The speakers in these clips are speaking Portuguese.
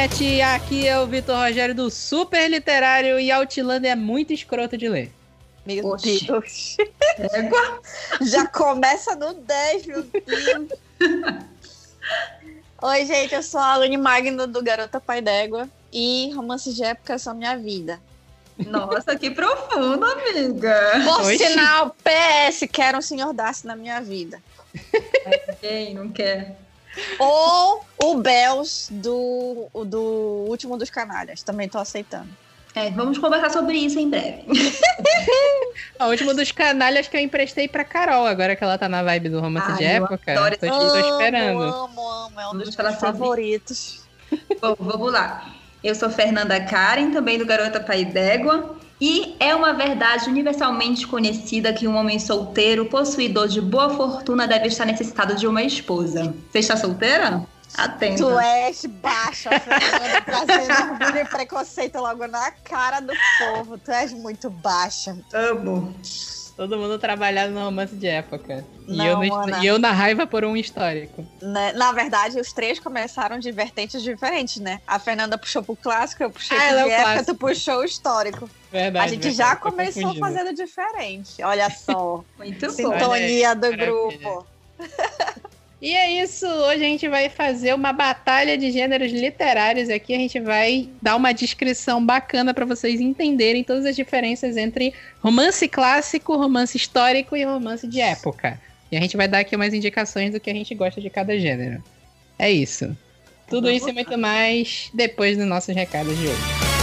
internet, aqui é o Vitor Rogério do Super Literário e Outlander é muito escroto de ler. Meu Oxi. Deus. Égua. Já começa no 10, meu Deus. Oi, gente, eu sou a Alane Magno do Garota Pai d'Égua e romances de época são minha vida. Nossa, que profundo, amiga. Por Oxi. sinal, PS, quero um senhor Darcy na minha vida. Quem não quer? Ou o Bells do, do Último dos Canalhas. Também tô aceitando. É, vamos conversar sobre isso em breve. o último dos canalhas que eu emprestei pra Carol, agora que ela tá na vibe do romance Ai, de época. Tô, tô esperando. Amo, amo, é um dos meus favoritos. Bom, vamos lá. Eu sou Fernanda Karen, também do Garota Pai d'Égua. E é uma verdade universalmente conhecida que um homem solteiro, possuidor de boa fortuna, deve estar necessitado de uma esposa. Você está solteira? Atenta. Tu és baixa, Fernanda, trazendo orgulho e preconceito logo na cara do povo. Tu és muito baixa. Amo. Todo mundo trabalhado no romance de época. Não, e, eu no, e eu na raiva por um histórico. Né? Na verdade, os três começaram de vertentes diferentes, né? A Fernanda puxou pro clássico, eu puxei ah, pro de é época, tu puxou o histórico. Verdade, a gente verdade, já começou fazendo diferente. Olha só. Muito Sintonia bom. do grupo. E é isso, hoje a gente vai fazer uma batalha de gêneros literários aqui. A gente vai dar uma descrição bacana para vocês entenderem todas as diferenças entre romance clássico, romance histórico e romance de época. E a gente vai dar aqui umas indicações do que a gente gosta de cada gênero. É isso. Tudo isso e muito mais depois dos nossos recados de hoje.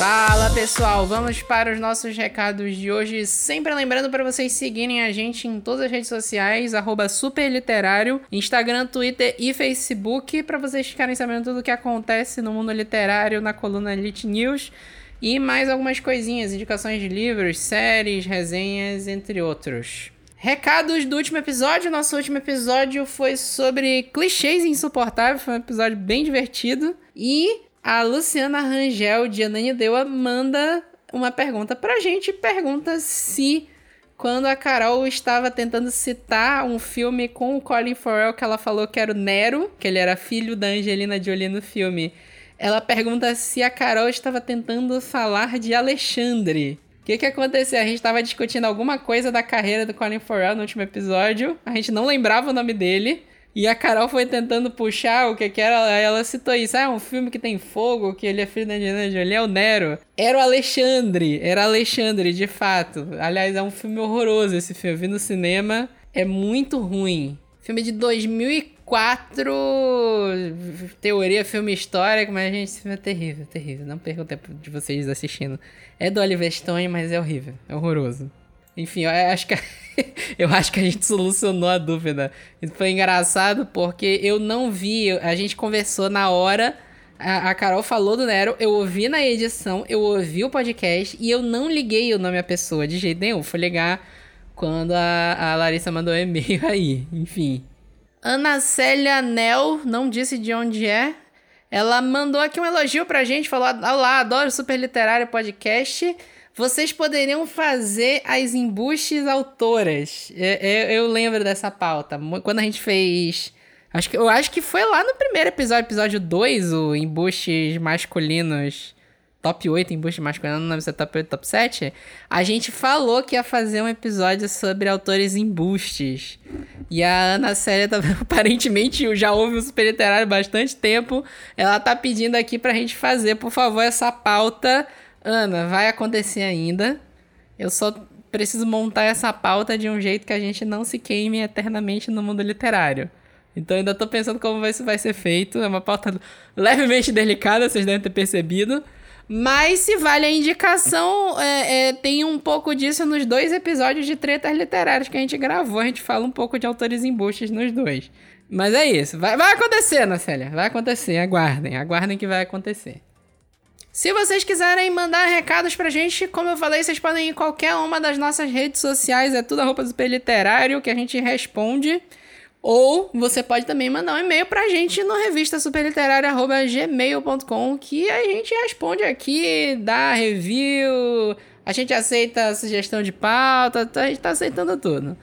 Fala pessoal, vamos para os nossos recados de hoje. Sempre lembrando para vocês seguirem a gente em todas as redes sociais, superliterário, Instagram, Twitter e Facebook, para vocês ficarem sabendo tudo o que acontece no mundo literário na coluna Lit News e mais algumas coisinhas, indicações de livros, séries, resenhas, entre outros. Recados do último episódio. Nosso último episódio foi sobre clichês insuportáveis. Foi um episódio bem divertido. E a Luciana Rangel de Ananindeua manda uma pergunta pra gente. Pergunta se quando a Carol estava tentando citar um filme com o Colin Farrell que ela falou que era o Nero, que ele era filho da Angelina Jolie no filme. Ela pergunta se a Carol estava tentando falar de Alexandre. O que, que aconteceu? A gente estava discutindo alguma coisa da carreira do Colin Farrell no último episódio. A gente não lembrava o nome dele. E a Carol foi tentando puxar o que que era, ela citou isso. Ah, é um filme que tem fogo, que ele é filho da Angelina Jolie, é o Nero. Era o Alexandre, era Alexandre, de fato. Aliás, é um filme horroroso esse filme. Eu vi no cinema, é muito ruim. Filme de 2004, teoria, filme histórico, mas, gente, esse filme é terrível, terrível. Não perca o tempo de vocês assistindo. É do Oliver Stone, mas é horrível, é horroroso. Enfim, eu acho que eu acho que a gente solucionou a dúvida. Foi engraçado porque eu não vi, a gente conversou na hora, a, a Carol falou do Nero, eu ouvi na edição, eu ouvi o podcast e eu não liguei o nome à pessoa de jeito nenhum. Fui ligar quando a, a Larissa mandou um e-mail aí, enfim. Ana Célia Nel, não disse de onde é. Ela mandou aqui um elogio pra gente, falou: Olá, adoro Super Literário Podcast. Vocês poderiam fazer as embustes autoras. Eu, eu, eu, lembro dessa pauta. Quando a gente fez. Acho que, eu acho que foi lá no primeiro episódio, episódio 2, o embustes masculinos. Top 8 embustes masculinos, não lembro se é top 8 top 7. A gente falou que ia fazer um episódio sobre autores embustes. E a Ana Célia tá, aparentemente já ouve o Super Literário bastante tempo. Ela tá pedindo aqui pra gente fazer, por favor, essa pauta Ana, vai acontecer ainda. Eu só preciso montar essa pauta de um jeito que a gente não se queime eternamente no mundo literário. Então ainda tô pensando como isso vai ser feito. É uma pauta levemente delicada, vocês devem ter percebido. Mas se vale a indicação, é, é, tem um pouco disso nos dois episódios de tretas literárias que a gente gravou. A gente fala um pouco de autores embustes nos dois. Mas é isso. Vai, vai acontecer, Nacélia. Vai acontecer. Aguardem. Aguardem que vai acontecer. Se vocês quiserem mandar recados pra gente, como eu falei, vocês podem ir em qualquer uma das nossas redes sociais, é tudo arroba super literário que a gente responde. Ou você pode também mandar um e-mail pra gente no revista superliterária.gmail.com que a gente responde aqui, dá review, A gente aceita sugestão de pauta, a gente tá aceitando tudo.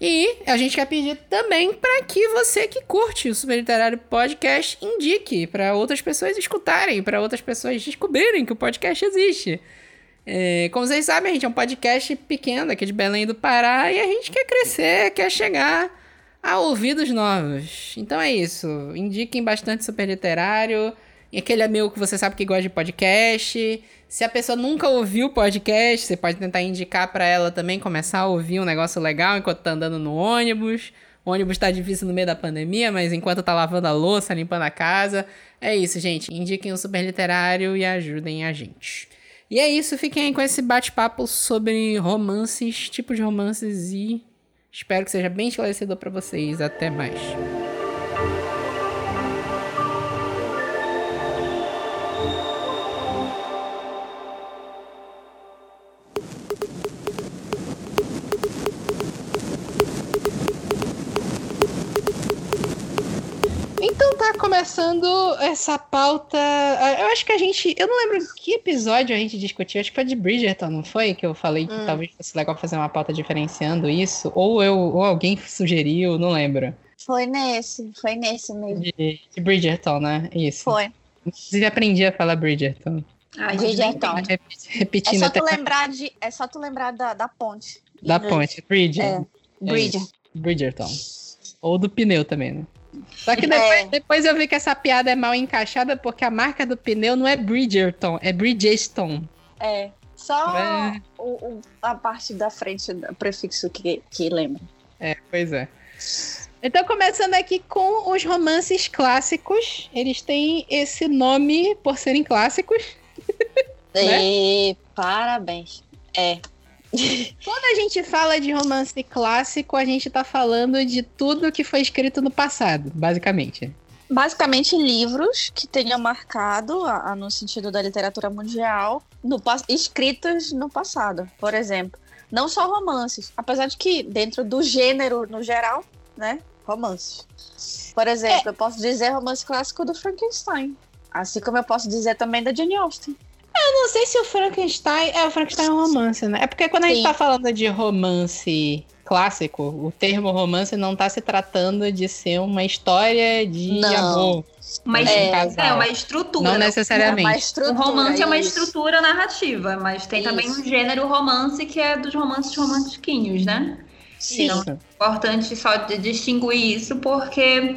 E a gente quer pedir também para que você que curte o Super Literário Podcast indique para outras pessoas escutarem, para outras pessoas descobrirem que o podcast existe. É, como vocês sabem, a gente é um podcast pequeno aqui de Belém do Pará e a gente quer crescer, quer chegar a ouvidos novos. Então é isso. Indiquem bastante Super Literário. E aquele amigo que você sabe que gosta de podcast. Se a pessoa nunca ouviu podcast, você pode tentar indicar para ela também começar a ouvir um negócio legal enquanto tá andando no ônibus. O ônibus tá difícil no meio da pandemia, mas enquanto tá lavando a louça, limpando a casa. É isso, gente. Indiquem o super literário e ajudem a gente. E é isso, fiquem aí com esse bate-papo sobre romances, tipos de romances e espero que seja bem esclarecedor para vocês. Até mais. Começando essa pauta. Eu acho que a gente. Eu não lembro que episódio a gente discutiu. Acho que foi de Bridgerton, não foi? Que eu falei que hum. talvez fosse legal fazer uma pauta diferenciando isso. Ou eu, ou alguém sugeriu, não lembro. Foi nesse, foi nesse mesmo. De, de Bridgerton, né? Isso. Foi. Inclusive aprendi a falar Bridgerton. Ah, Bridgerton. Repetindo é só tu lembrar de, é só tu lembrar da, da ponte. Da ponte, Bridger. É. É Bridgerton. Ou do pneu também, né? Só que depois, é. depois, eu vi que essa piada é mal encaixada porque a marca do pneu não é Bridgerton, é Bridgestone. É. Só é. O, o, a parte da frente do prefixo que, que lembra. É, pois é. Então, começando aqui com os romances clássicos. Eles têm esse nome por serem clássicos. né? Parabéns. É. Quando a gente fala de romance clássico, a gente tá falando de tudo que foi escrito no passado, basicamente. Basicamente, livros que tenham marcado, a, a, no sentido da literatura mundial, no, escritos no passado. Por exemplo, não só romances, apesar de que, dentro do gênero no geral, né? Romances. Por exemplo, é. eu posso dizer romance clássico do Frankenstein. Assim como eu posso dizer também da Jane Austen. Eu não sei se o Frankenstein. É, o Frankenstein é um romance, né? É porque quando a gente tá falando de romance clássico, o termo romance não tá se tratando de ser uma história de não. amor. Mas é, é uma estrutura. Não necessariamente. É o romance é uma estrutura narrativa, mas tem isso. também um gênero romance que é dos romances romantiquinhos, né? Sim. Então, é importante só distinguir isso, porque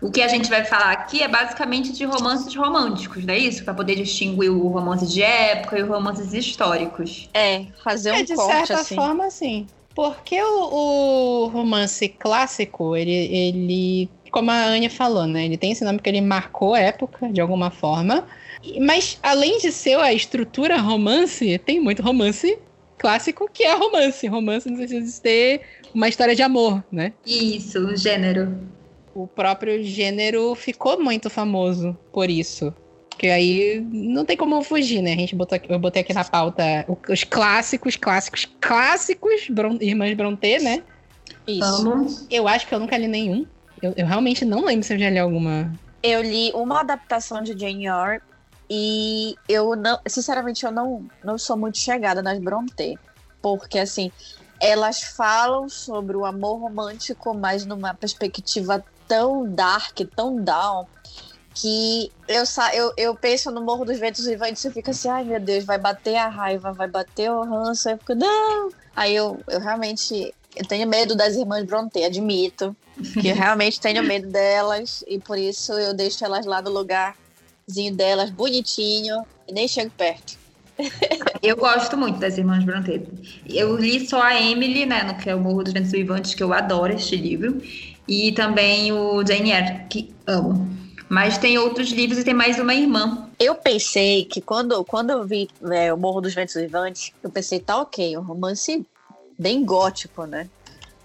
o que a gente vai falar aqui é basicamente de romances românticos, não é isso? Para poder distinguir o romance de época e os romances históricos. É, fazer um é, de corte, certa assim. forma, sim. Porque o, o, romance clássico, ele, ele, como a Anya falou, né? Ele tem esse nome porque ele marcou a época, de alguma forma. Mas, além de ser a estrutura romance, tem muito romance clássico que é romance. Romance no sentido de ter uma história de amor, né? Isso, o gênero o próprio gênero ficou muito famoso por isso. Porque aí não tem como fugir, né? A gente botou aqui, eu botei aqui na pauta os clássicos, clássicos, clássicos, Bron Irmãs Brontë, né? Isso. Eu acho que eu nunca li nenhum. Eu, eu, realmente não lembro se eu já li alguma. Eu li uma adaptação de Jane Eyre e eu não, sinceramente, eu não, não sou muito chegada nas Brontë. Porque, assim, elas falam sobre o amor romântico, mas numa perspectiva tão dark, tão down, que eu, eu, eu penso no Morro dos Ventos Vivantes e fico assim, ai meu Deus, vai bater a raiva, vai bater o ranço, aí eu fico, não! Aí eu, eu realmente eu tenho medo das irmãs Brontë, admito, que eu realmente tenho medo delas, e por isso eu deixo elas lá no lugarzinho delas, bonitinho, e nem chego perto. Eu gosto muito das Irmãs Brontë. Eu li só a Emily, né, no que é o Morro dos Ventos Vivantes, que eu adoro este livro e também o Jane Eyre, que amo. Mas tem outros livros e tem mais uma irmã. Eu pensei que quando, quando eu vi é, O Morro dos Ventos Vivantes, eu pensei, tá ok, um romance bem gótico, né?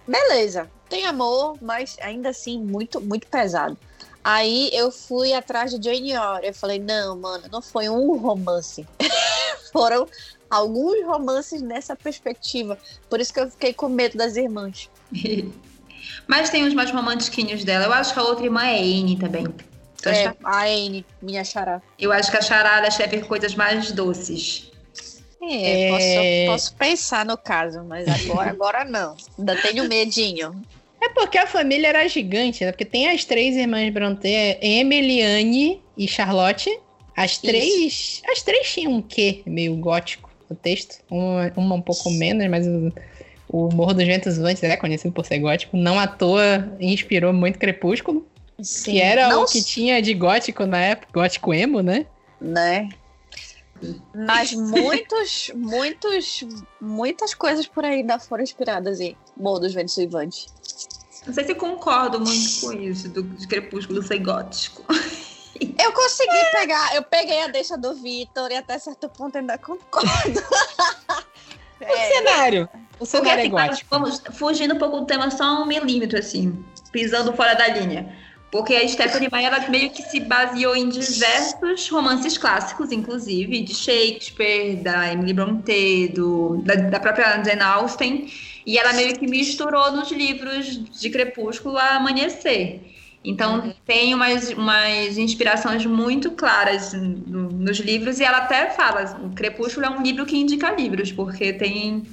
Beleza, tem amor, mas ainda assim muito, muito pesado. Aí eu fui atrás de Jane Eyre. Eu falei, não, mano, não foi um romance. Foram alguns romances nessa perspectiva. Por isso que eu fiquei com medo das irmãs. Mas tem os mais romantiquinhos dela. Eu acho que a outra irmã é Anne também. é, a Anne, minha chará. Eu acho que a charada escreve coisas mais doces. É, é... Posso, posso, pensar no caso, mas agora, agora não. Ainda tenho medinho. É porque a família era gigante, né? Porque tem as três irmãs Brontë, Emily, Anne e Charlotte. As três. Isso. As três tinham um quê meio gótico no texto. Uma, uma um pouco menos, mas o, Morro dos Ventos Antes é conhecido por ser gótico. Não à toa inspirou muito Crepúsculo. Sim. Que era não... o que tinha de gótico na época, gótico emo, né? Né? Mas muitos, muitos, muitas coisas por aí ainda foram inspiradas em Morro dos Ventos Vivantes. Não sei se concordo muito com isso, do, de Crepúsculo ser gótico. Eu consegui pegar, eu peguei a deixa do Vitor e até certo ponto ainda concordo. O é. cenário. Porque, é assim, gótico. Vamos fugindo um pouco do tema só um milímetro, assim, pisando fora da linha. Porque a Stephanie Meyer ela meio que se baseou em diversos romances clássicos, inclusive, de Shakespeare, da Emily Brontë, do, da, da própria Jane Austen, e ela meio que misturou nos livros de Crepúsculo a Amanhecer. Então, uhum. tem umas, umas inspirações muito claras no, nos livros, e ela até fala: o Crepúsculo é um livro que indica livros, porque tem.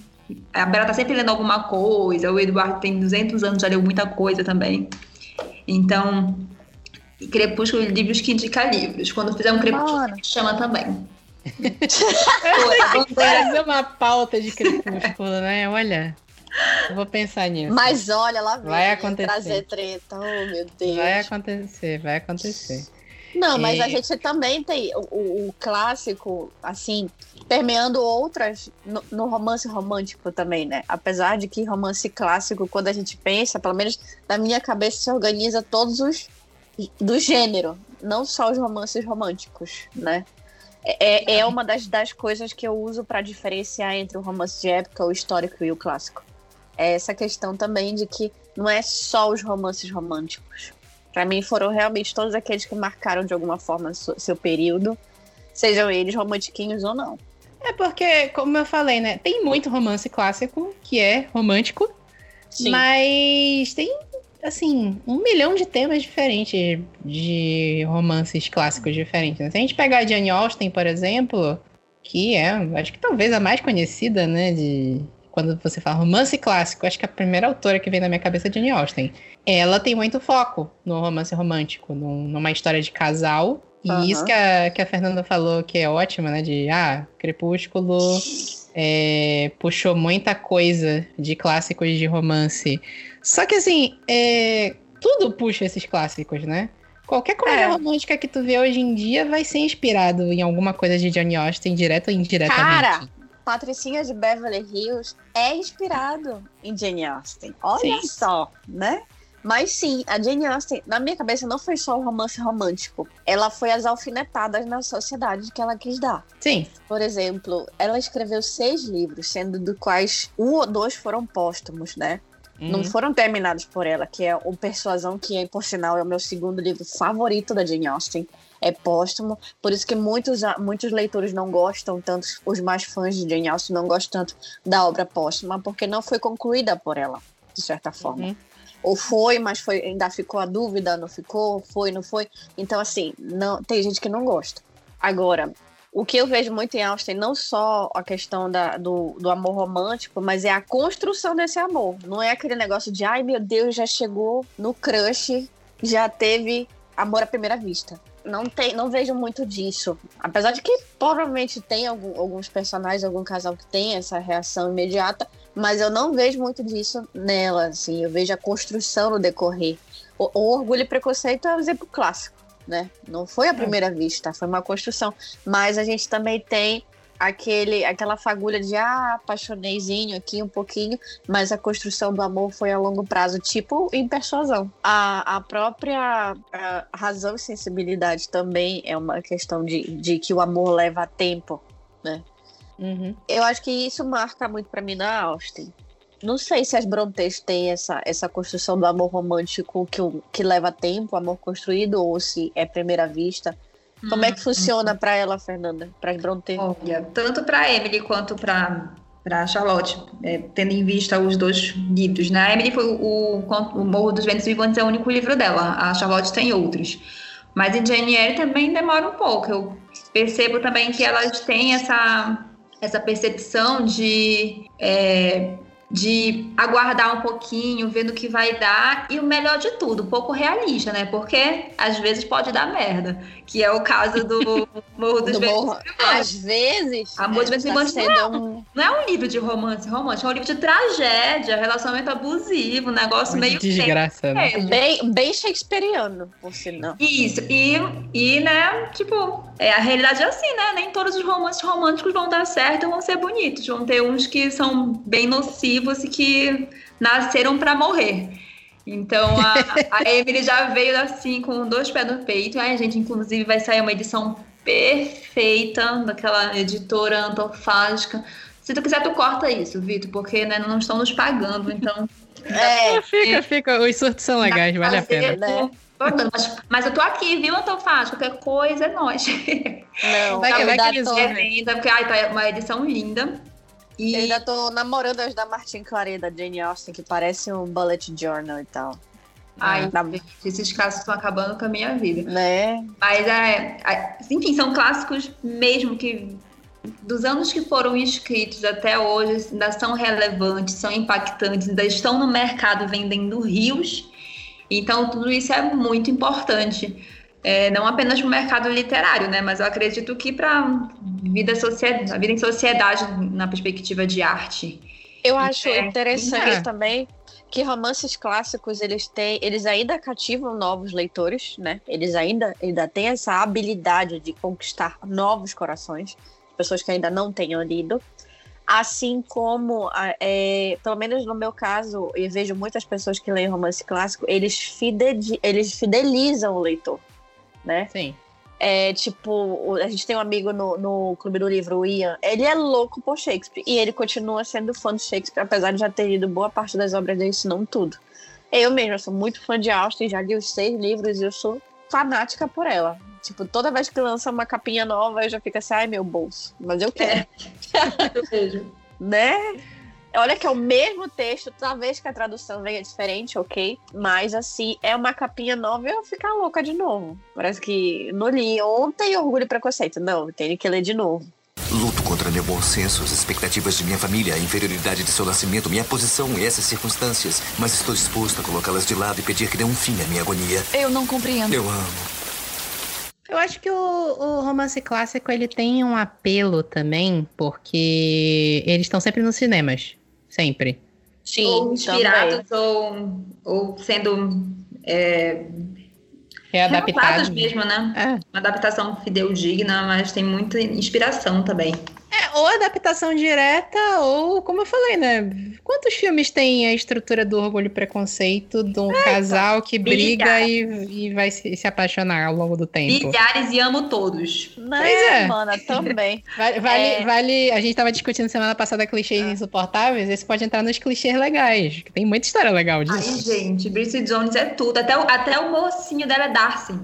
A Bela tá sempre lendo alguma coisa, o Eduardo tem 200 anos, já leu muita coisa também. Então, Crepúsculo, livros que indica livros. Quando fizer um Crepúsculo, chama também. fazer uma pauta de Crepúsculo, né? Olha. Eu vou pensar nisso. Mas olha, lá vem vai acontecer. trazer treta. Oh, meu Deus. Vai acontecer, vai acontecer. Não, mas a gente também tem o, o, clássico, assim, permeando outras no, no, romance romântico também, né? Apesar de que romance clássico, quando a gente pensa, pelo menos na minha cabeça, se organiza todos os do gênero, não só os romances românticos, né? É, é, é uma das, das coisas que eu uso para diferenciar entre o romance de época, o histórico e o clássico. É essa questão também de que não é só os romances românticos para mim foram realmente todos aqueles que marcaram de alguma forma seu período, sejam eles romantiquinhos ou não. É porque, como eu falei, né, tem muito romance clássico que é romântico, Sim. mas tem assim, um milhão de temas diferentes de romances clássicos diferentes. Né? Se a gente pegar a Jane Austen, por exemplo, que é, acho que talvez a mais conhecida, né, de quando você fala romance clássico, acho que a primeira autora que vem na minha cabeça é Jane Austen. Ela tem muito foco no romance romântico, numa história de casal. E uhum. isso que a, que a Fernanda falou que é ótimo, né? De, ah, Crepúsculo é, puxou muita coisa de clássicos de romance. Só que, assim, é, tudo puxa esses clássicos, né? Qualquer comédia é. romântica que tu vê hoje em dia vai ser inspirado em alguma coisa de Jane Austen, direto ou indiretamente. Cara, Patricinha de Beverly Hills é inspirado em Jane Austen. Olha sim. só, né? Mas sim, a Jane Austen, na minha cabeça, não foi só um romance romântico. Ela foi as alfinetadas na sociedade que ela quis dar. Sim. Por exemplo, ela escreveu seis livros, sendo dos quais um ou dois foram póstumos, né? Uhum. Não foram terminados por ela, que é o Persuasão, que, por sinal, é o meu segundo livro favorito da Jane Austen é póstumo, por isso que muitos, muitos leitores não gostam tanto, os mais fãs de Jane Austen não gostam tanto da obra póstuma, porque não foi concluída por ela, de certa forma. Uhum. Ou foi, mas foi, ainda ficou a dúvida, não ficou, foi, não foi. Então, assim, não, tem gente que não gosta. Agora, o que eu vejo muito em Austen, não só a questão da, do, do amor romântico, mas é a construção desse amor. Não é aquele negócio de, ai meu Deus, já chegou no crush, já teve amor à primeira vista não tem, não vejo muito disso. Apesar de que provavelmente tem algum, alguns personagens, algum casal que tem essa reação imediata, mas eu não vejo muito disso nela, assim. Eu vejo a construção no decorrer. O, o Orgulho e Preconceito é um exemplo clássico, né? Não foi a é. primeira é. vista, foi uma construção. Mas a gente também tem aquele, aquela fagulha de ah, apaixoneizinho aqui um pouquinho, mas a construção do amor foi a longo prazo, tipo em persuasão. A, a própria a razão e sensibilidade também é uma questão de, de que o amor leva tempo, né? Uhum. Eu acho que isso marca muito para mim na Austin. Não sei se as Brontes têm essa, essa construção do amor romântico que, que leva tempo, amor construído, ou se é primeira vista. Como é que uhum. funciona para ela, Fernanda? Para Bronte? Olha, tanto para Emily quanto para para Charlotte, é, tendo em vista os dois livros, né? A Emily foi o, o, o Morro dos Ventos Vivantes é o único livro dela. A Charlotte tem outros. Mas em Jane Eyre também demora um pouco. Eu percebo também que elas têm essa essa percepção de é, de aguardar um pouquinho, vendo o que vai dar e o melhor de tudo, pouco realista, né? Porque às vezes pode dar merda, que é o caso do Morro dos Do Morro. Às vezes. Amor de é, Ventos tá Vivos sendo um- não é um livro de romance romântico, é um livro de tragédia, relacionamento abusivo, um negócio meio Desgraça, né? feio. bem, bem shakespeariano, por sinal. Isso, e, e, né, tipo, é, a realidade é assim, né? Nem todos os romances românticos vão dar certo e vão ser bonitos. Vão ter uns que são bem nocivos e que nasceram pra morrer. Então a, a Emily já veio assim com dois pés no peito. Ai, gente, inclusive vai sair uma edição perfeita daquela editora antofágica. Se tu quiser, tu corta isso, Vitor, porque né, não estão nos pagando, então É, Fica, fica. Os surtos são legais, vale a pena. né? Mas, mas eu tô aqui, viu, Antofágica? Qualquer coisa é nós. não, Vai vai que eles. É linda, porque ai, tá uma edição linda. E Eu ainda tô namorando as da Martin Claret, da Jane Austen, que parece um bullet journal e tal. ai, Tá- gente, esses clássicos estão acabando com a minha vida. Né? Mas é, é, enfim, são clássicos mesmo que dos anos que foram escritos até hoje ainda são relevantes, são impactantes, ainda estão no mercado vendendo rios. Então tudo isso é muito importante. É, não apenas para o mercado literário, né? Mas eu acredito que para vida sociedade, a vida em sociedade na perspectiva de arte. Eu acho É. interessante É. também que romances clássicos eles têm, eles ainda cativam novos leitores, né? Eles ainda, ainda têm essa habilidade de conquistar novos corações, pessoas que ainda não tenham lido. Assim como, é, pelo menos no meu caso, eu vejo muitas pessoas que leem romance clássico, eles, fidedi- eles fidelizam o leitor, né? Sim. É, tipo, a gente tem um amigo no, no Clube do Livro, o Ian. Ele é louco por Shakespeare. E ele continua sendo fã de Shakespeare, apesar de já ter lido boa parte das obras dele, se não tudo. Eu mesma sou muito fã de Austen, já li os seis livros e eu sou fanática por ela. Tipo, toda vez que lança uma capinha nova, eu já fico assim, ai meu bolso. Mas eu quero, Eu vejo. né? Olha que é o mesmo texto, talvez que a tradução venha diferente, ok? Mas assim, é uma capinha nova e eu vou ficar louca de novo. Parece que não li ontem Orgulho e Preconceito. Não, tenho que ler de novo. Luto contra meu bom senso, as expectativas de minha família, a inferioridade de seu nascimento, minha posição e essas circunstâncias. Mas estou disposto a colocá-las de lado e pedir que dê um fim à minha agonia. Eu não compreendo. Eu amo. Eu acho que o, o romance clássico ele tem um apelo também, porque eles estão sempre nos cinemas. Sempre. Sim, ou inspirados ou, ou sendo é, Readaptado. readaptados mesmo, né? É. Uma adaptação fidedigna, mas tem muita inspiração também. É, ou adaptação direta, ou, como eu falei, né? Quantos filmes tem a estrutura do orgulho e preconceito de um casal que briga e, e vai se, se apaixonar ao longo do tempo? Milhares e amo todos. Né, Pois é. mana, também. Vale, vale, É. vale- A gente tava discutindo semana passada clichês insuportáveis, esse pode entrar nos clichês legais, que tem muita história legal Ai, disso. gente, Bridget Jones é tudo. Até o, até o mocinho dela é Darcy.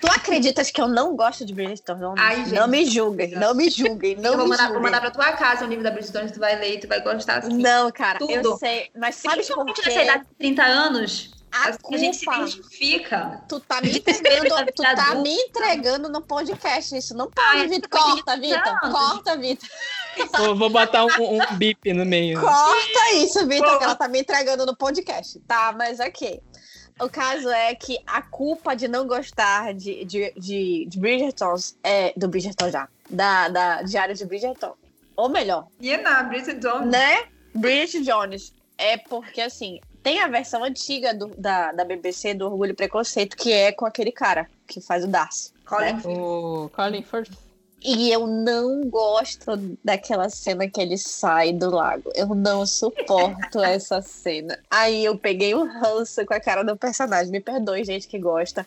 Tu acreditas que eu não gosto de Bridget Jones? Ai, gente. Não me julguem, não me julguem, não eu vou me mandar, vou julguem. mandar pra tua casa o livro da Bridget Jones, tu vai ler e tu vai gostar assim. Não, cara, eu Tudo. sei, mas sabe por Principalmente quê? nessa idade de 30 anos, A assim, a gente se identifica. Tu tá me entregando, tu tá Adulta. me entregando no podcast. Isso não pode, Ai, Vitor. eu Corta, Vitor. Corta, Vitor. Vou, vou botar um, um bip no meio. Corta isso, Vitor, que ela tá me entregando no podcast. Tá, mas ok. O caso é que a culpa de não gostar de, de, de, de Bridgerton é. Do Bridgerton já. Da, da Diário de Bridgerton. Ou melhor, E na Bridget Jones. né? Bridget Jones. É porque, assim, tem a versão antiga do- da, da BBC do Orgulho e Preconceito, que é com aquele cara que faz o Darcy. Colin né? O Colin Firth. E eu não gosto daquela cena que ele sai do lago. Eu não suporto essa cena. Aí eu peguei o ranço com a cara do personagem. Me perdoe, gente que gosta.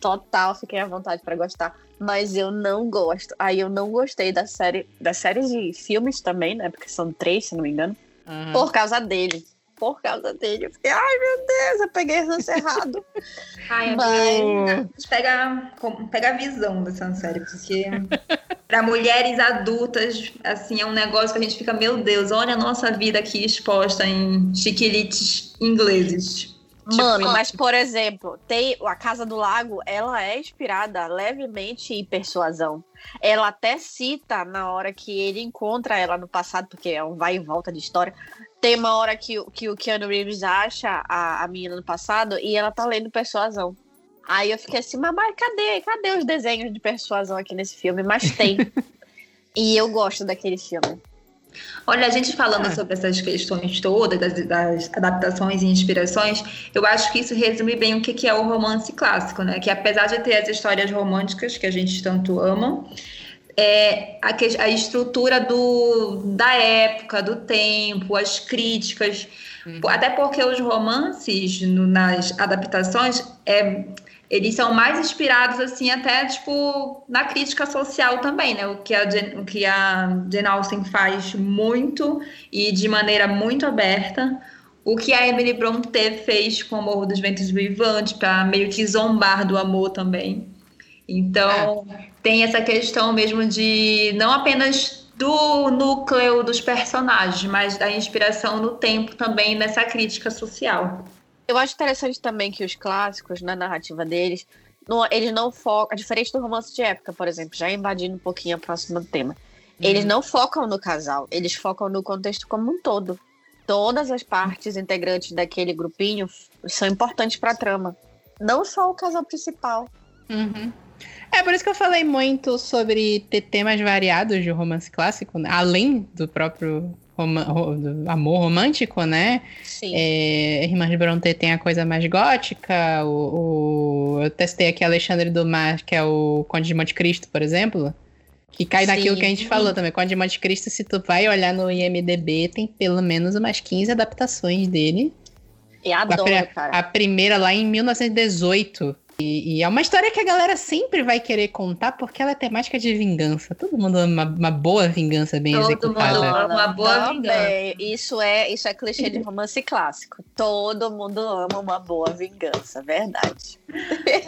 Total, fiquei à vontade pra gostar. Mas eu não gosto. Aí eu não gostei da série, da série de filmes também, né? Porque são três, se não me engano. Aham. Por causa dele. Por causa dele. Eu fiquei, ai meu Deus, eu peguei ranço errado. Ai, Mas- pega, pega a visão dessa série, porque para mulheres adultas, assim, é um negócio que a gente fica, meu Deus, olha a nossa vida aqui exposta em chiquilites ingleses. Mano, tipo, mas por exemplo, tem a Casa do Lago, ela é inspirada levemente em persuasão. Ela até cita na hora que ele encontra ela no passado, porque é um vai e volta de história. Tem uma hora que, que o Keanu Reeves acha a, a menina no passado e ela tá lendo persuasão. Aí eu fiquei assim, mas cadê? Cadê os desenhos de persuasão aqui nesse filme? Mas tem. e eu gosto daquele filme. Olha, a gente falando ah. sobre essas questões todas, das, das, adaptações e inspirações, eu acho que isso resume bem o que, que é o romance clássico, né? Que apesar de ter as histórias românticas que a gente tanto ama, é, a, a estrutura do, da época, do tempo, as críticas, uhum. até porque os romances no, nas adaptações é, eles são mais inspirados, assim, até, tipo, na crítica social também, né? O que a, o que a Jane Austen faz muito e de maneira muito aberta. O que a Emily Bronte fez com o Morro dos Ventos Vivantes, para meio que zombar do amor também. Então, é. tem essa questão mesmo de não apenas do núcleo dos personagens, mas da inspiração no tempo também nessa crítica social. Eu acho interessante também que os clássicos, na narrativa deles, não, eles não focam. Diferente do romance de época, por exemplo, já invadindo um pouquinho a próxima tema. Eles uhum. não focam no casal, eles focam no contexto como um todo. Todas as partes integrantes daquele grupinho são importantes para a trama. Não só o casal principal. Uhum. É por isso que eu falei muito sobre ter temas variados de romance clássico, né? além do próprio amor romântico, né? Sim. É, Irmãs de Bronte tem a coisa mais gótica. O, o, eu testei aqui Alexandre Dumas, que é o Conde de Monte Cristo, por exemplo. Que cai Sim. naquilo que a gente falou também. Conde de Monte Cristo, se tu vai olhar no IMDB, tem pelo menos umas 15 adaptações dele. E adoro, a, cara. A primeira lá em 1918. E, e, é uma história que a galera sempre vai querer contar porque ela é temática de vingança. Todo mundo ama uma, uma boa vingança bem Todo executada. Todo mundo ama uma boa vingança. Isso é, isso é clichê de romance clássico. Todo mundo ama uma boa vingança, verdade.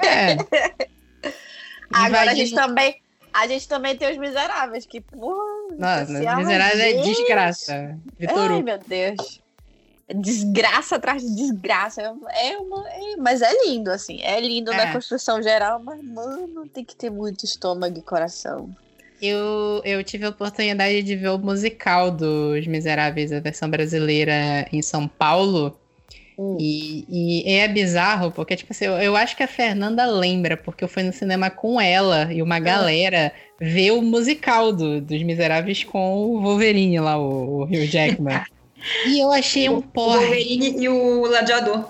É. Agora a gente também a gente também tem os miseráveis, que, porra. Nossa, miseráveis é desgraça. Vitor Ai, meu Deus desgraça atrás de desgraça. É uma, é, mas é lindo, assim. É lindo é. na construção geral, mas, mano, tem que ter muito estômago e coração. Eu, eu tive a oportunidade de ver o musical dos Miseráveis, a versão brasileira em São Paulo. Hum. E, e, é bizarro, porque, tipo assim, eu, eu, acho que a Fernanda lembra, porque eu fui no cinema com ela e uma ah. galera ver o musical do, dos Miseráveis com o Wolverine lá, o, o Hugh Jackman. E eu achei um porre. O Wolverine e o Gladiador.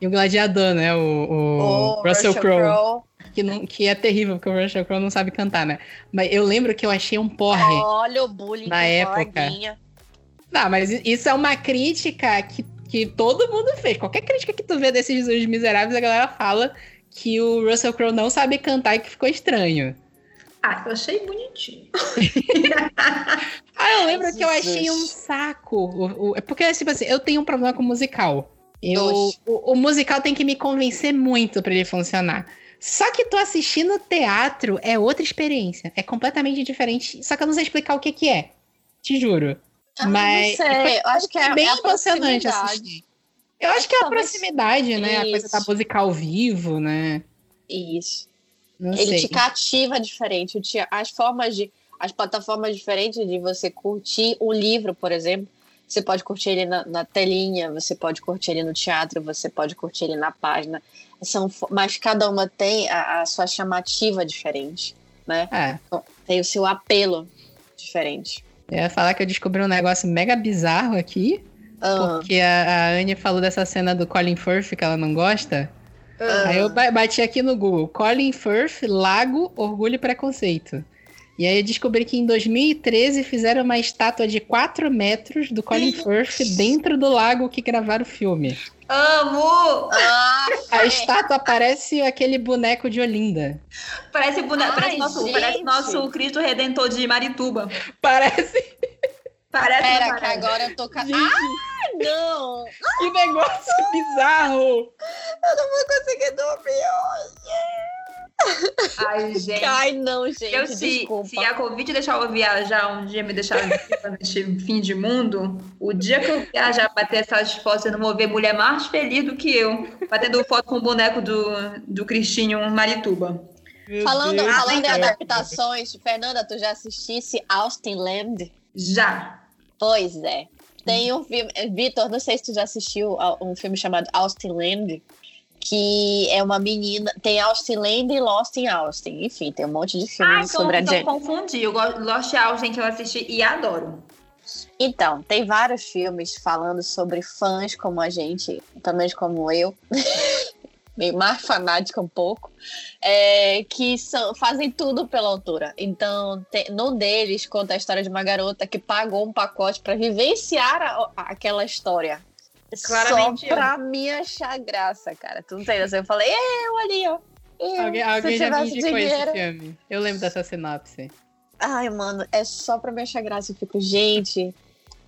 E o Gladiador, né? O, o, o Russell, Russell Crowe. Que, não, que é terrível, porque o Russell Crowe não sabe cantar, né? Mas eu lembro que eu achei um porre. Olha o bullying na época. Não, mas isso é uma crítica que, que todo mundo fez. Qualquer crítica que tu vê desses Os Miseráveis, a galera fala que o Russell Crowe não sabe cantar e que ficou estranho. Ah, eu achei bonitinho. ah, eu lembro que eu achei um saco. É porque, tipo assim, eu tenho um problema com musical. Eu, o, o, musical tem que me convencer muito para ele funcionar. Só que tu assistindo teatro é outra experiência. É completamente diferente. Só que eu não sei explicar o que que é. Te juro. Ah, Mas não sei. Eu acho que é, bem é emocionante assistir. Eu acho que é a proximidade, né? Isso. A coisa da música ao vivo, né? Isso. Não ele sei. te cativa diferente. As formas de. As plataformas diferentes de você curtir um livro, por exemplo. Você pode curtir ele na, na, telinha, você pode curtir ele no teatro, você pode curtir ele na página. São, mas cada uma tem a, a sua chamativa diferente, né? É. Então, tem o seu apelo diferente. Eu ia falar que eu descobri um negócio mega bizarro aqui. Uhum. Porque a, a Anne falou dessa cena do Colin Firth que ela não gosta. Uhum. Aí eu bati aqui no Google, Colin Firth, Lago, Orgulho e Preconceito. E aí eu descobri que em 2013 fizeram uma estátua de 4 metros do Colin Firth dentro do lago que gravaram o filme. Amo! Ah, a estátua parece aquele boneco de Olinda. Parece, boneco, parece, nosso, parece nosso Cristo Redentor de Marituba. Parece. Parece Pera, que agora eu tô... Gente, ah, não! Que negócio bizarro! Eu não vou conseguir dormir hoje! Ai, gente. Ai, não, gente. Eu, se, desculpa. se a Covid deixar eu viajar um dia, me deixar neste fim de mundo, o dia que eu viajar pra ter essas fotos, eu não vou ver mulher mais feliz do que eu, batendo foto com o boneco do, do Cristinho Marituba. Meu Falando, Deus falando em do céu. adaptações, Fernanda, tu já assistisse Austin Land? Já. Pois é. Tem um filme. Vitor, não sei se tu já assistiu um filme chamado Austin Land, que é uma menina. Tem Austin Land e Lost in Austin. Enfim, tem um monte de filmes Ah, então, sobre a então Jen. confundi. Eu Lost House, que eu assisti e adoro. Então, tem vários filmes falando sobre fãs como a gente, também como eu, meio mais fanática um pouco, é, que são, fazem tudo pela altura. Então, tem, num deles conta a história de uma garota que pagou um pacote para vivenciar a- aquela história. Claramente Só pra me achar graça, cara. Tu não tem noção. Eu falei, eu ali, ó. Eu, Alguém, alguém já me indicou esse dinheiro. filme. Eu lembro dessa sinopse. Ai, mano, é só pra me achar graça. Eu fico, gente,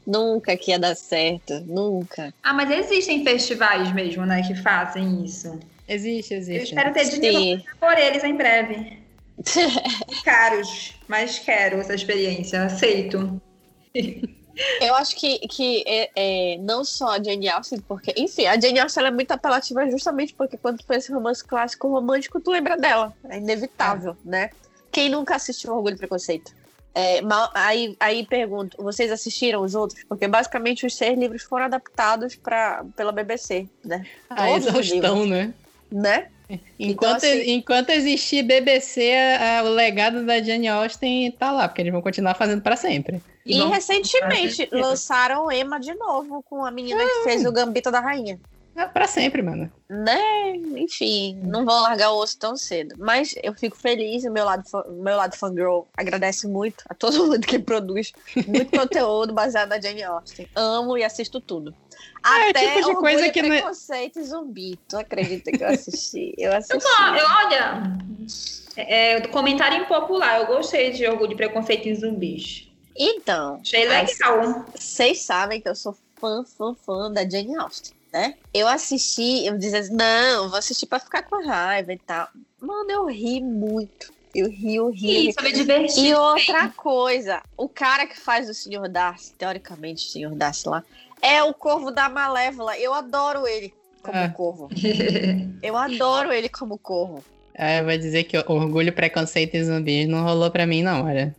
nunca que ia dar certo. Nunca. Ah, mas existem festivais mesmo, né, que fazem isso. Existe, Eu existe. espero ter dinheiro Sim. por eles em breve. Caros, mas quero essa experiência, aceito. Eu acho que, que é, é, não só a Jane Austen, porque, enfim, a Jane Austen ela é muito apelativa justamente porque quando tu pensa em romance clássico romântico, tu lembra dela. É inevitável, né? Quem nunca assistiu Orgulho e Preconceito? É, ma- aí, aí pergunto, vocês assistiram os outros? Porque basicamente os seis livros foram adaptados pra, pela BBC, né? A Todos os exaustão, né? Né? Enquanto, Então, assim- enquanto existir BBC, a- a- o legado da Jane Austen tá lá, porque eles vão continuar fazendo pra sempre. E, E recentemente lançaram Emma de novo, com a menina que fez o Gambito da Rainha. É pra sempre, mano. né? Enfim, não vou largar o osso tão cedo. Mas eu fico feliz, o meu lado, meu lado fangirl agradece muito a todo mundo que produz muito conteúdo baseado na Jane Austen. Amo e assisto tudo. É Até tipo de coisa que não é- Preconceito e Zumbi. Tu acredita que eu assisti? Eu assisti. Eu, eu- olha, é, é, comentário impopular. Eu gostei de Orgulho, Preconceito e Zumbis. Então, Achei legal. vocês sabem que eu sou fã, fã, fã da Jane Austen, né? Eu assisti, eu dizia assim, não, vou assistir pra ficar com raiva e tal. Mano, eu ri muito. Eu ri, eu ri. eu ri. Isso, eu me diverti. E outra coisa, o cara que faz o Sr. Darcy, teoricamente o Sr. Darcy lá, é o Corvo da Malévola. Eu adoro ele como Ah. corvo. Eu adoro ele como corvo. É, vai dizer que Orgulho, Preconceito e Zumbis não rolou pra mim, não, olha.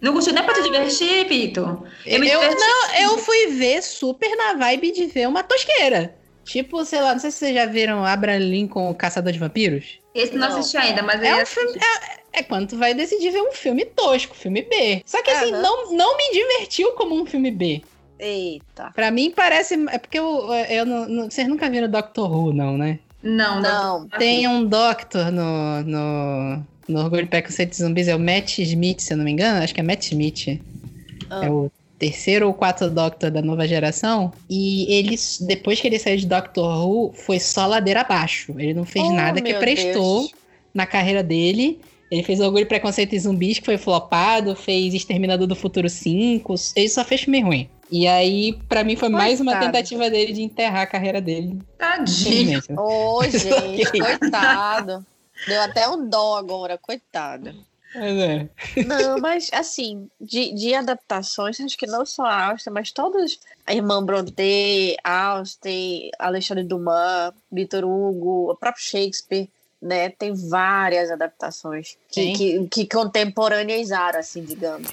Não gostou nem pra te divertir, Vitor? Eu me Eu, não, eu fui ver super na vibe de ver uma tosqueira. Tipo, sei lá, não sei se vocês já viram Abraham Lincoln, o Caçador de Vampiros. Esse não, Não. assisti ainda, mas É um filme. É, é quando tu vai decidir ver um filme tosco, filme B. Só que assim, não, não me divertiu como um filme B. Eita. Pra mim parece. É porque eu, eu não, não- Vocês nunca viram Doctor Who, não, né? Não, não. Não. Tem um Doctor no. no... No Orgulho, Preconceito e Zumbis é o Matt Smith, se eu não me engano. Acho que é Matt Smith. Ah. É o terceiro ou quarto Doctor da nova geração. E ele, depois que ele saiu de Doctor Who, foi só ladeira abaixo. Ele não fez Oh, nada que prestou Deus. na carreira dele. Ele fez Orgulho, Preconceito e Zumbis, que foi flopado. Fez Exterminador do Futuro 5. Ele só fez filme ruim. E aí, pra mim, foi mais uma Coitado. tentativa dele de enterrar a carreira dele. Tadinho. Ô, gente, Ok. coitado. Deu até um dó agora, coitado. Mas é. Não, mas assim, de, de adaptações, acho que não só a Austen, mas todos. A irmã Brontë, Austen, Alexandre Dumas, Victor Hugo, o próprio Shakespeare, né? Tem várias adaptações que, Sim. que, que contemporaneizaram, assim, digamos.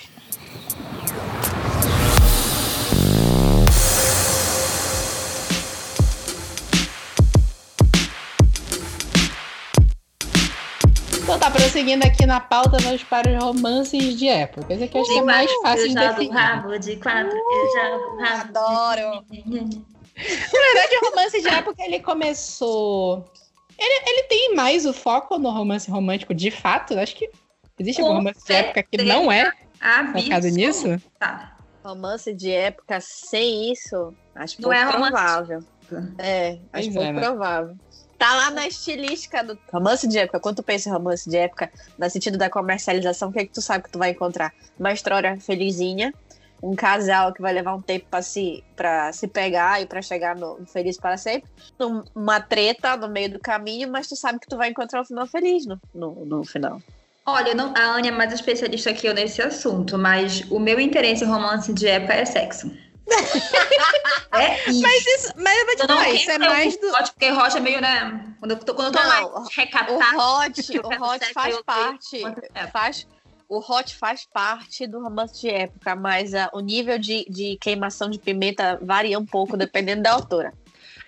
Então tá, prosseguindo aqui na pauta, vamos para os romances de época. Esse aqui eu acho que é mais fácil de definir. de quatro, eu jogo rabo. Adoro! Na verdade, o romance de época ele começou. Ele, ele tem mais o foco no romance romântico de fato. Acho que existe algum romance de época que não é focado nisso. Tá. Romance de época sem isso, acho Não pouco é provável. É, acho Pois pouco é, né? provável. Tá lá na estilística do romance de época. Quando tu pensa em romance de época, no sentido da comercialização, o que é que tu sabe que tu vai encontrar? Uma história felizinha, um casal que vai levar um tempo para se, pra se pegar e para chegar no, no feliz para sempre. Uma treta no meio do caminho, mas tu sabe que tu vai encontrar um final feliz no, no, no final. Olha, não, a Ania é mais especialista que eu nesse assunto, mas o meu interesse em romance de época é sexo. é isso. Mas isso, mas eu vou te falar, isso é mais do. Hot, porque hot é meio, né? Quando eu tô, quando eu tô não, mais recatada. O hot, o hot faz parte. Faz, o hot faz parte do romance de época, mas uh, o nível de, de queimação de pimenta varia um pouco dependendo da autora.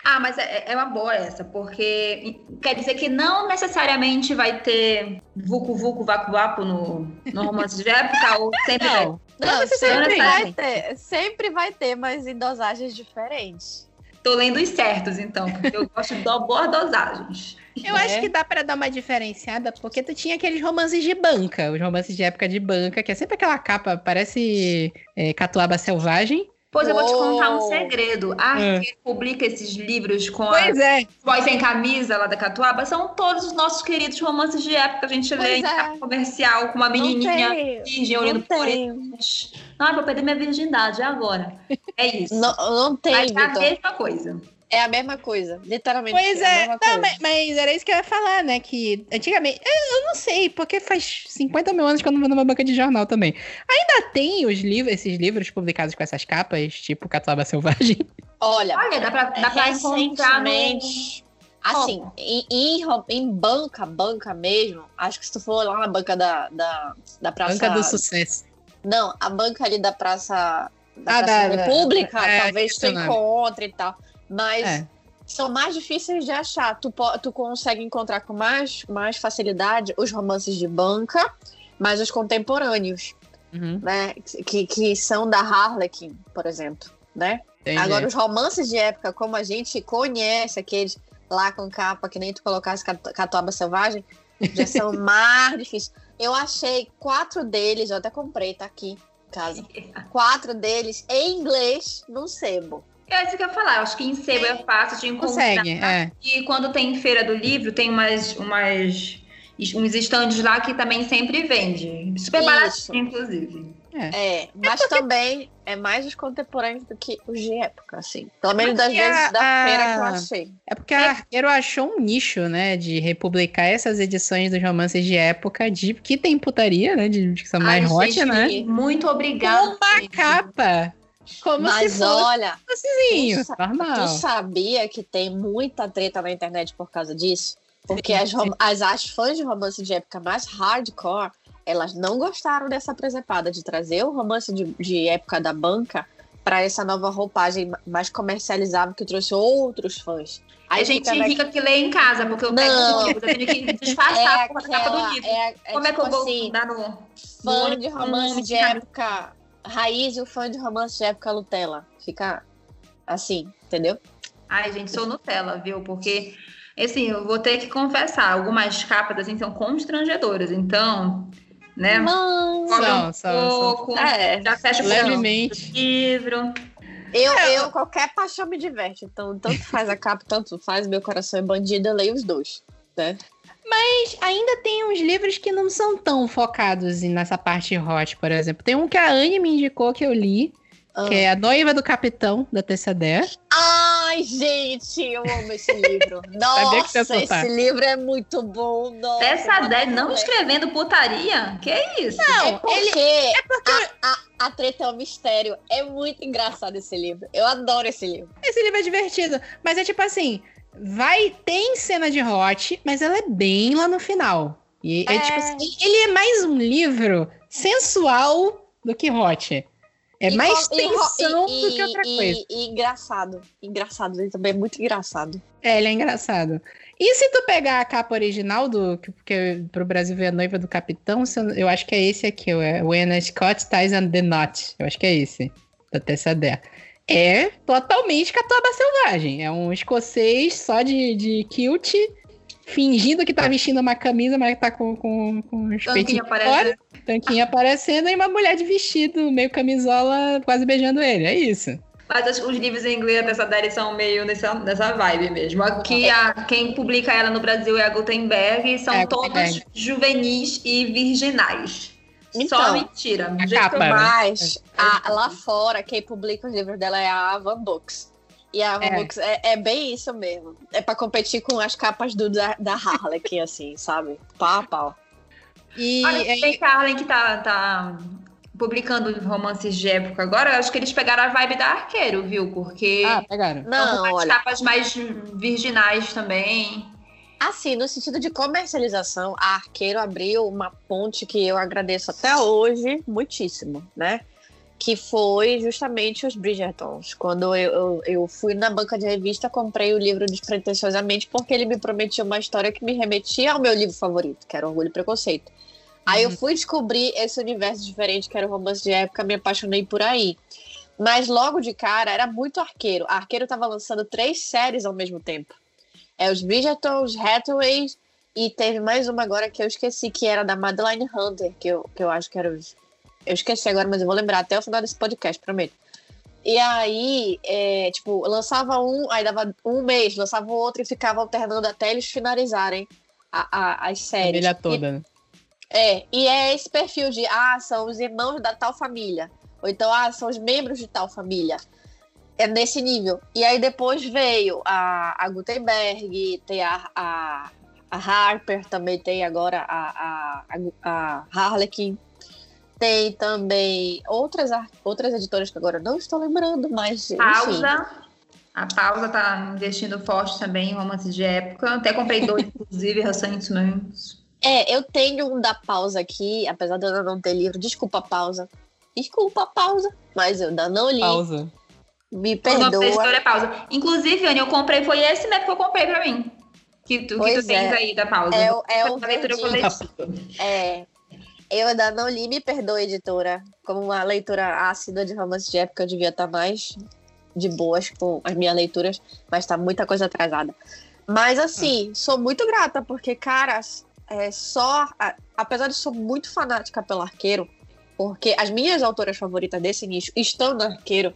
Ah, mas é, é, uma boa essa, porque quer dizer que não necessariamente vai ter vucu vucu vacu vapo no, no romance de época, ou sempre não. vai? Não, não sempre vai ter. Sempre vai ter, mas em dosagens diferentes. Tô lendo os certos, então, porque eu gosto de boas dosagens. Eu é. acho que dá para dar uma diferenciada, porque tu tinha aqueles romances de banca, os romances de época de banca, que é sempre aquela capa, parece é, catuaba selvagem, Pois eu vou te contar um segredo. A é. que publica esses livros com pois a é. voz sem camisa lá da Catuaba são todos os nossos queridos romances de época. A gente pois lê é. em comercial com uma menininha virgem olhando por eles. Ai, vou perder minha virgindade agora. É isso. Não, não tem, Mas é a mesma coisa. É a mesma coisa, literalmente. Pois é, é não, mas, mas, era isso que eu ia falar, né? Que antigamente, eu, eu, não sei, porque faz 50 mil anos que eu não vou numa banca de jornal também. Ainda tem os livros, esses livros publicados com essas capas, tipo Catuaba Selvagem? Olha, Olha dá pra, dá pra encontrar no... Assim, em, em, em, banca, banca mesmo, acho que se tu for lá na banca da, da, da Praça... Banca do Sucesso. Não, a banca ali da Praça, da ah, Praça da, República, é, talvez tu encontre e tal. Mas é. são mais difíceis de achar. Tu, tu consegue encontrar com mais, mais facilidade os romances de banca, mas os contemporâneos, uhum. né? Que, que são da Harlequin, por exemplo, né? Entendi. Agora, os romances de época, como a gente conhece, aqueles lá com capa, que nem tu colocasse Catuaba Selvagem, já são mais difíceis. Eu achei quatro deles, eu até comprei, tá aqui em casa. Quatro deles em inglês no sebo. É isso que eu ia falar. Acho que em sebo é fácil de encontrar. Consegue, é. E quando tem feira do livro, tem umas, umas uns estandes lá que também sempre vende. Super barato, inclusive. É, é mas é porque... também é mais os contemporâneos do que os de época, assim. Pelo menos das vezes a, da feira que eu achei. É porque a Arqueiro achou um nicho, né, de republicar essas edições dos romances de época, de que tem putaria, né, de, de que são mais Ai, hot, gente, né? Muito obrigada. Uma capa como Mas se olha, tu, normal. tu sabia que tem muita treta na internet por causa disso? Porque as, as, as fãs de romance de época mais hardcore, elas não gostaram dessa presepada de trazer o romance de, de época da banca para essa nova roupagem mais comercializável que trouxe outros fãs. Aí a gente fica que lê em casa, porque eu não. pego eu tenho que disfarçar é a capa do livro. É, é Como é que eu vou assim, dar no. Fã no, de romance de época raiz e o fã de romance de época Nutella. Fica assim, entendeu? Ai, gente, sou Nutella, viu? Porque, assim, eu vou ter que confessar, algumas capas, assim, são constrangedoras. Então, né? Não, são, um são, pouco, são. É, já fecha levemente. o livro. Eu, é, eu, qualquer paixão me diverte. Então, tanto faz a capa, tanto faz meu coração é bandido, eu leio os dois, né? Mas ainda tem uns livros que não são tão focados nessa parte hot, por exemplo. Tem um que a Anne me indicou que eu li, ah. que é A Noiva do Capitão, da Tessadair. Ai, gente, eu amo esse livro. Nossa, esse livro é muito bom. Tessadair não escrevendo putaria? Que é isso? Não, é porque, ele... é porque... A, a, a treta é um mistério. É muito engraçado esse livro. Eu adoro esse livro. Esse livro é divertido. Mas é tipo assim vai tem cena de hot, mas ela é bem lá no final. E é, é tipo assim, ele é mais um livro sensual do que hot. É e mais tensão e, do que outra coisa. E, engraçado. Engraçado, ele também é muito engraçado. É, ele é engraçado. E se tu pegar a capa original do. Porque pro Brasil ver a noiva do capitão, eu acho que é esse aqui, é When Scott Ties and the Knot. Eu acho que é esse. Da Tessa Dare é totalmente catuaba selvagem. É um escocês só de, de kilt, fingindo que tá vestindo uma camisa, mas tá com, com, com os peitinhos fora. Tanquinho aparecendo e uma mulher de vestido, meio camisola, quase beijando ele. É isso. Mas os livros em inglês dessa série são meio nessa, nessa vibe mesmo. Aqui, a, quem publica ela no Brasil é a Gutenberg e são é, todos juvenis e virginais. Então, Só mentira. A capa, né? Mas a- lá fora, quem publica os livros dela é a Van Books. E a Van É. Books é, é bem isso mesmo. É pra competir com as capas do, da, da Harlequin, assim, sabe? Pau a pau. E Olha, é, tem Carlen que tá, tá publicando romances de época agora. Eu acho que eles pegaram a vibe da Arqueiro, viu? Porque ah, pegaram. Não, olha. capas mais virginais também. Assim, no sentido de comercialização, a Arqueiro abriu uma ponte que eu agradeço até hoje muitíssimo, né? Que foi justamente os Bridgertons. Quando eu, eu, eu fui na banca de revista, comprei o livro despretensiosamente, porque ele me prometia uma história que me remetia ao meu livro favorito, que era Orgulho e Preconceito. Aí eu fui descobrir esse universo diferente, que era o romance de época, me apaixonei por aí. Mas logo de cara, era muito arqueiro. A Arqueiro tava lançando três séries ao mesmo tempo. É os Bridgerton, os Hathaways e teve mais uma agora que eu esqueci, que era da Madeline Hunter, que eu, que eu acho que era os... Eu esqueci agora, mas eu vou lembrar até o final desse podcast, prometo. E aí, é, tipo, lançava um, aí dava um mês, lançava o outro e ficava alternando até eles finalizarem a, a- as A séries. família E- toda, né? é, e é esse perfil de, ah, são os irmãos da tal família. Ou então, ah, são os membros de tal família. É nesse nível. E aí depois veio a, a Gutenberg, tem a, a, a Harper, também tem agora a, a, a, a Harlequin. Tem também outras, outras editoras que agora não estou lembrando, mas enfim. Pausa. A Pausa tá investindo forte também em romances de época. Até comprei dois, inclusive, recentemente. É, eu tenho um da pausa aqui, apesar de eu ainda não ter livro. Desculpa, pausa. Desculpa, pausa. Mas eu ainda não li. Pausa. Me O nome da perdoa. editora é Pausa. Inclusive, Anny, eu comprei, foi esse mesmo que eu comprei pra mim. Que tu, que tu tens é. aí da Pausa. É, o- é o leitura coletiva. É. Eu ainda não li, me perdoa, editora. Como uma leitora ácida de romance de época, eu devia estar mais de boas com as minhas leituras, mas tá muita coisa atrasada. Mas assim, sou muito grata, porque, cara, é só. apesar de sou muito fanática pelo arqueiro, porque as minhas autoras favoritas desse nicho estão no arqueiro,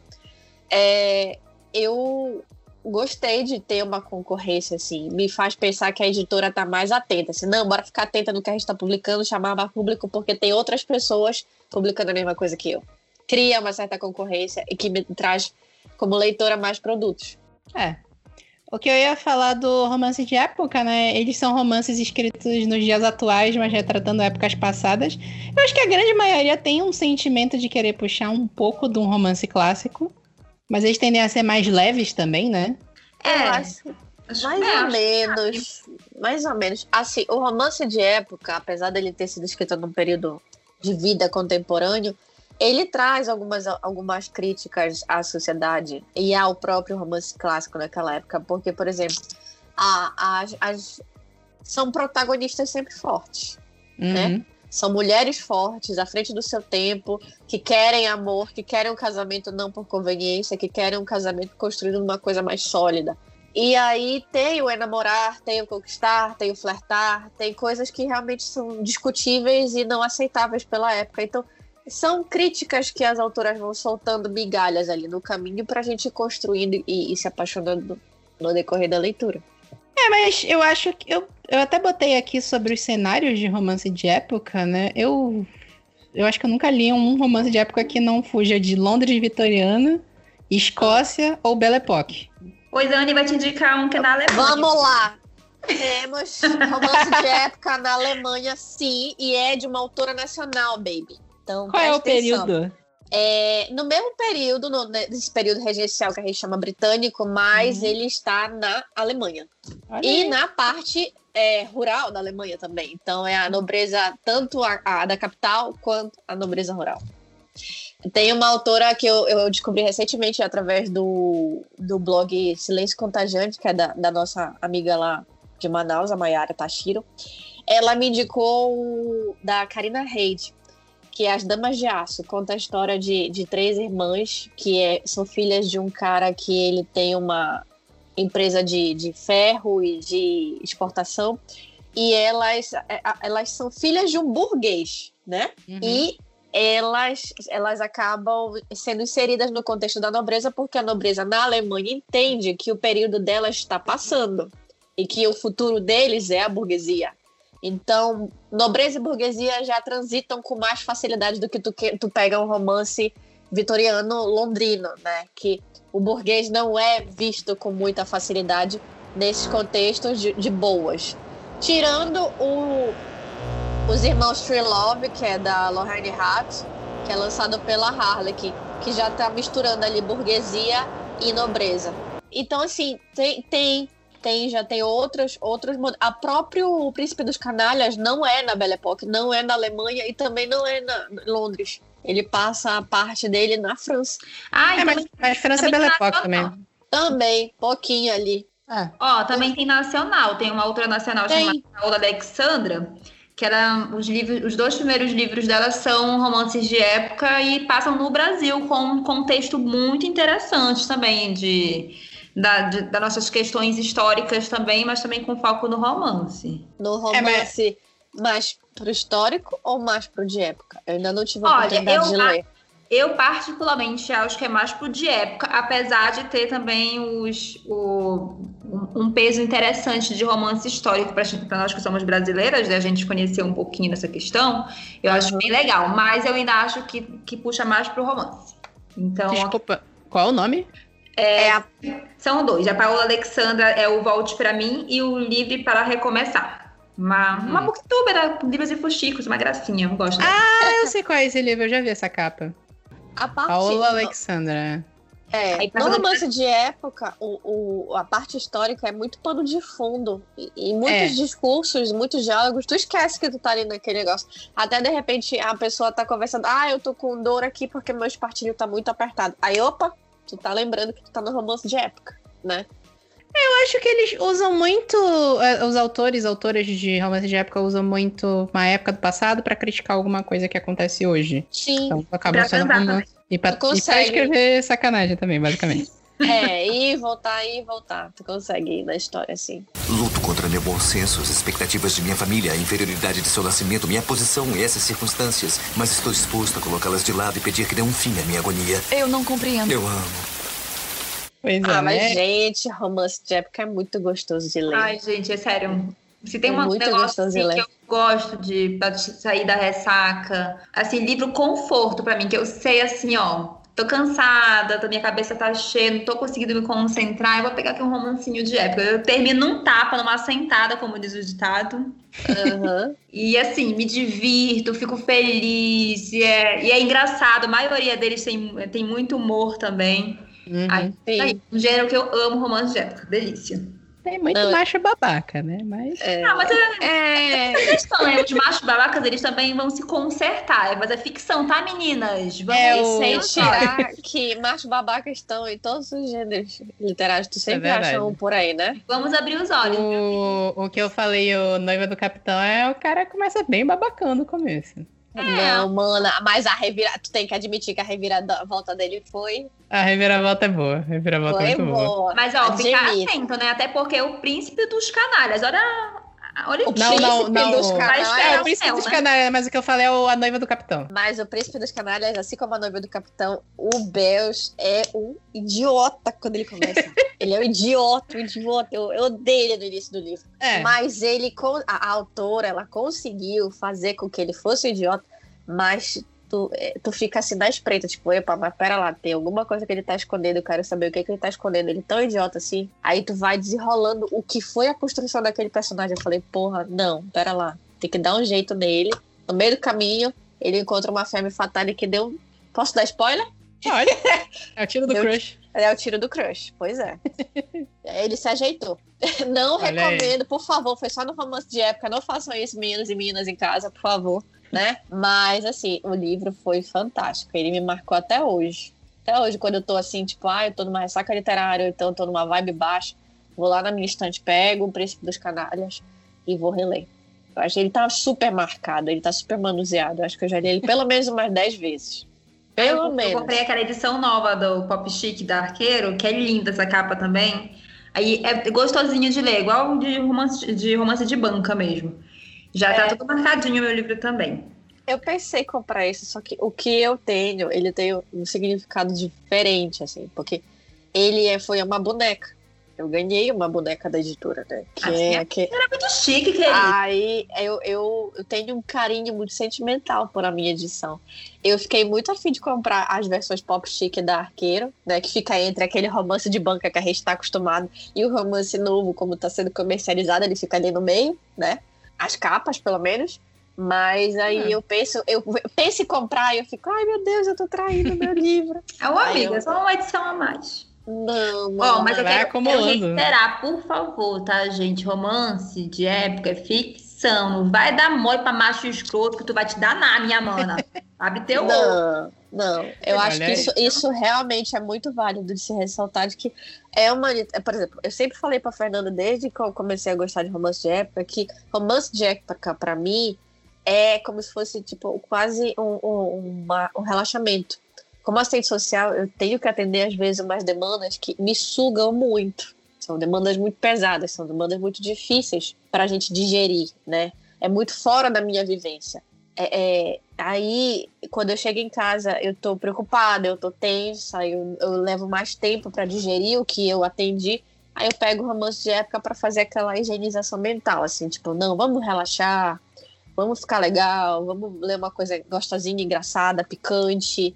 é, eu gostei de ter uma concorrência, assim. Me faz pensar que a editora tá mais atenta. Assim, não, bora ficar atenta no que a gente tá publicando, chamar mais público, porque tem outras pessoas publicando a mesma coisa que eu. Cria uma certa concorrência e que me traz, como leitora, mais produtos. É. O que eu ia falar do romance de época, né? Eles são romances escritos nos dias atuais, mas retratando épocas passadas. Eu acho que a grande maioria tem um sentimento de querer puxar um pouco de um romance clássico. Mas eles tendem a ser mais leves também, né? Eu É. acho Acho- Mais é, ou menos. Mais ou menos. Assim, o romance de época, apesar dele ter sido escrito num período de vida contemporâneo, ele traz algumas, algumas críticas à sociedade e ao próprio romance clássico naquela época. Porque, por exemplo, a- as, as- são protagonistas sempre fortes. Né? São mulheres fortes, à frente do seu tempo, que querem amor, que querem um casamento não por conveniência, que querem um casamento construído numa coisa mais sólida. E aí tem o enamorar, tem o conquistar, tem o flertar, tem coisas que realmente são discutíveis e não aceitáveis pela época. Então, são críticas que as autoras vão soltando migalhas ali no caminho para a gente ir construindo e, e se apaixonando no decorrer da leitura. É, mas eu acho que. Eu, eu até botei aqui sobre os cenários de romance de época, né? Eu. Eu acho que eu nunca li um romance de época que não fuja de Londres vitoriana, Escócia ou Belle Époque. Pois a Anne vai te indicar um que é da Alemanha. Vamos lá! Temos romance de época na Alemanha, sim, e é de uma autora nacional, baby. Então, Qual é o atenção. período? É, no mesmo período, no- nesse período regencial que a gente chama britânico, mas Uhum. ele está na Alemanha. E na parte é, rural da Alemanha também. Então é a nobreza, tanto a, a da capital quanto a nobreza rural. Tem uma autora que eu, eu descobri recentemente através do, do blog Silêncio Contagiante, que é da, da nossa amiga lá de Manaus, a Mayara Tashiro. Ela me indicou da Karina Reid, que é As Damas de Aço. Conta a história de, de três irmãs que é- são filhas de um cara que ele tem uma empresa de, de ferro e de exportação. E elas, é, elas são filhas de um burguês, né? Uhum. E elas, elas acabam sendo inseridas no contexto da nobreza, porque a nobreza na Alemanha entende que o período delas está passando e que o futuro deles é a burguesia. Então, nobreza e burguesia já transitam com mais facilidade do que tu, tu pega um romance vitoriano londrino, né? Que o burguês não é visto com muita facilidade nesses contextos de, de boas. Tirando o, os irmãos Trilove, que é da Lorraine Hart, que é lançado pela Harlequin, que já tá misturando ali burguesia e nobreza. Então, assim, tem, tem, tem já tem outros, outros. A próprio Príncipe dos Canalhas não é na Belle Époque, não é na Alemanha e também não é na Londres. Ele passa a parte dele na França. Ah, é, mas, mas França é Belle Époque também. Também, pouquinho ali. É. Ó, também tem nacional, tem uma outra nacional tem. chamada Paola Alexandra, que ela, os, livros, os dois primeiros livros dela são romances de época e passam no Brasil com um contexto muito interessante também de, da, de, das nossas questões históricas também, mas também com foco no romance. No romance, é, mas... mais pro histórico ou mais pro de época? Eu ainda não tive a oportunidade eu, de ler. Eu, particularmente, acho que é mais pro de época, apesar de ter também os, o, um peso interessante de romance histórico para nós que somos brasileiras, né? a gente conhecer um pouquinho dessa questão. Eu acho bem legal, mas eu ainda acho que, que puxa mais pro romance. Então, Desculpa, qual é o nome? É, é São dois. A Paola Alexandra é o Volte para mim e o Livre para Recomeçar. Uma, hum. uma booktuber da Livros e Fuxicos, uma gracinha, eu gosto. Ah, eu sei qual é esse livro, eu já vi essa capa. A parte... Paola Alexandra. É, no romance de época, o, o, a parte histórica é muito pano de fundo. E, e muitos é. discursos, muitos diálogos, tu esquece que tu tá ali naquele negócio. Até de repente a pessoa tá conversando, ah, eu tô com dor aqui porque meu espartilho tá muito apertado. Aí, opa, tu tá lembrando que tu tá no romance de época, né? Eu acho que eles usam muito. Eh, os autores, autoras de romance de época usam muito uma época do passado para criticar alguma coisa que acontece hoje. Sim. Então acaba sendo romance. E pra, e pra escrever sacanagem também, basicamente. É, ir, voltar, ir, voltar. Tu consegue ir na história, assim. Luto contra meu bom senso, as expectativas de minha família, a inferioridade de seu nascimento, minha posição e essas circunstâncias. Mas estou disposto a colocá-las de lado e pedir que dê um fim à minha agonia. Eu não compreendo. Eu amo. Pois ah, é, mas né? gente, romance de época é muito gostoso de ler. Ai, gente, é sério. Se tem é um negócio assim, que eu gosto de sair da ressaca, assim, livro conforto para mim, que eu sei assim, ó, tô cansada, minha cabeça tá cheia, não tô conseguindo me concentrar, eu vou pegar aqui um romancinho de época. Eu termino num tapa, numa sentada, como diz o ditado. Uhum. e assim, me divirto, fico feliz, e é, e é engraçado, a maioria deles tem, tem muito humor também. Uhum. Aí, aí, um gênero que eu amo, romance de época. Delícia. Tem muito não, macho babaca, né? Mas. É... Ah, mas é, é... é questão, né? Os machos babacas, eles também vão se consertar. Mas é ficção, tá, meninas? Vamos é, sem tirar que machos babacas estão em todos os gêneros literários. Tu sempre é acha um por aí, né? Vamos abrir os olhos. O, o que eu falei, o Noiva do Capitão, é o cara começa bem babacão no começo. É. Não, mana, mas a reviravolta, tu tem que admitir que a reviravolta dele foi. A reviravolta é boa, a reviravolta é foi é muito boa. boa. Mas ó, Admito. ficar atento, né? Até porque o príncipe dos canalhas, olha Olha o não, não, não. Dos canalhas, é, o príncipe dos né? canalhas, mas o que eu falei é o, a noiva do capitão. Mas o príncipe dos canalhas, assim como a noiva do capitão, o Bells é um idiota quando ele começa. ele é um idiota, um idiota. Eu, eu odeio ele no início do livro. É. Mas ele, a, a autora, ela conseguiu fazer com que ele fosse um idiota, mas tu, é, tu fica assim na espreita, tipo, epa, mas pera lá, tem alguma coisa que ele tá escondendo, eu quero saber o que, que ele tá escondendo. Ele é tão idiota assim. Aí tu vai desenrolando o que foi a construção daquele personagem. Eu falei, porra, não, pera lá. Tem que dar um jeito nele. No meio do caminho, ele encontra uma fêmea fatale que deu. Posso dar spoiler? Olha, é o tiro do deu... crush. É o tiro do crush, pois é. ele se ajeitou. Não Olha recomendo, aí. por favor, foi só no romance de época. Não façam isso, meninos e meninas em casa, por favor né? Mas, assim, o livro foi fantástico. Ele me marcou até hoje. Até hoje, quando eu tô assim, tipo, ah, eu tô numa ressaca literária, então eu tô numa vibe baixa, vou lá na minha estante, pego o Príncipe dos Canalhas e vou reler. Eu acho que ele tá super marcado, ele tá super manuseado. Eu acho que eu já li ele pelo menos umas 10 vezes. Pelo eu, menos. Eu comprei aquela edição nova do Pop Chic da Arqueiro, que é linda essa capa também. Aí é gostosinho de ler, igual de romance de, romance de banca mesmo. Já tá é. tudo marcadinho o meu livro também. Eu pensei em comprar esse, só que o que eu tenho, ele tem um significado diferente, assim, porque ele é, foi uma boneca. Eu ganhei uma boneca da editora, né? Que Assim, é, que... Era muito chique, querido. Aí eu, eu, eu tenho um carinho muito sentimental por a minha edição. Eu fiquei muito afim de comprar as versões pop chique da Arqueiro, né? Que fica entre aquele romance de banca que a gente está acostumado e o romance novo, como está sendo comercializado, ele fica ali no meio, né? As capas, pelo menos. Mas aí Hum. eu penso, eu penso em comprar e eu fico, ai meu Deus, eu tô traindo meu livro. É uma amiga, eu- só uma edição a mais. Não, Ó, mano. mas eu vai quero, quero acumulando. reiterar, por favor, tá, gente? Romance de época é ficção. Não vai dar mole pra macho escroto que tu vai te danar, minha mana. Abre teu olho. Não, não. Eu Olha acho que isso, isso realmente é muito válido de se ressaltar de que é uma. é, Por exemplo, eu sempre falei pra Fernanda desde que eu comecei a gostar de romance de época que romance de época, pra mim, é como se fosse, tipo, quase um, um, uma- um relaxamento. Como assistente social, eu tenho que atender, às vezes, umas demandas que me sugam muito. São demandas muito pesadas, são demandas muito difíceis para a gente digerir, né? É muito fora da minha vivência. É, é, aí, quando eu chego em casa, eu tô preocupada, eu tô tensa, eu, eu levo mais tempo para digerir o que eu atendi. Aí eu pego o romance de época para fazer aquela higienização mental, assim, tipo, não, vamos relaxar, vamos ficar legal, vamos ler uma coisa gostosinha, engraçada, picante.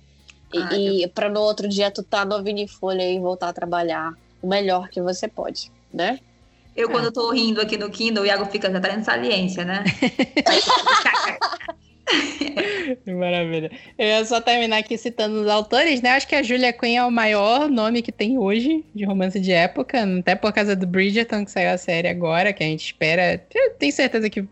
Ai, E, e para no outro dia tu tá novinho em folha e voltar a trabalhar o melhor que você pode, né? Eu, quando eu tô rindo aqui no Kindle, o Iago fica já tá em saliência, né? Maravilha. Eu ia só terminar aqui citando os autores, né? Acho que a Julia Quinn é o maior nome que tem hoje de romance de época, até por causa do Bridgerton, que saiu a série agora, que a gente espera. Eu tenho certeza que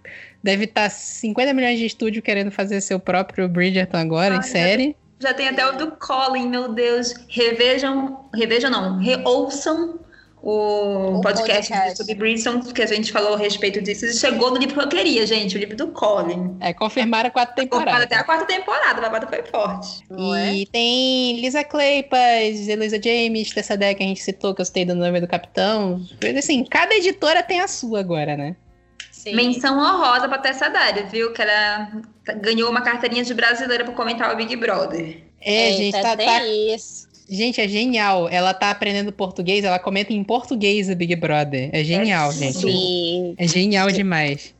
deve estar 50 milhões de estúdio querendo fazer seu próprio Bridgerton agora, em Ai, série. Já tem até o do Colin, meu Deus. Revejam, revejam não, reouçam o, O podcast, podcast. sobre Bridgerton, que a gente falou a respeito disso. E chegou no livro que eu queria, gente, o livro do Colin. É, confirmaram quatro Confirmado temporadas. até a quarta temporada, a babada foi forte. Não é? E tem Lisa Kleypas, Elisa James, Tessa Deck, que a gente citou, que eu citei do nome do capitão. Assim, cada editora tem a sua agora, né? Sim. Menção honrosa pra Tessa Dário, viu? Que ela ganhou uma carteirinha de brasileira pra comentar o Big Brother. É, Eita, gente, tá, tá- isso. Gente, é genial. Ela tá aprendendo português, ela comenta em português o Big Brother. É genial, É gente. Sim. É genial demais.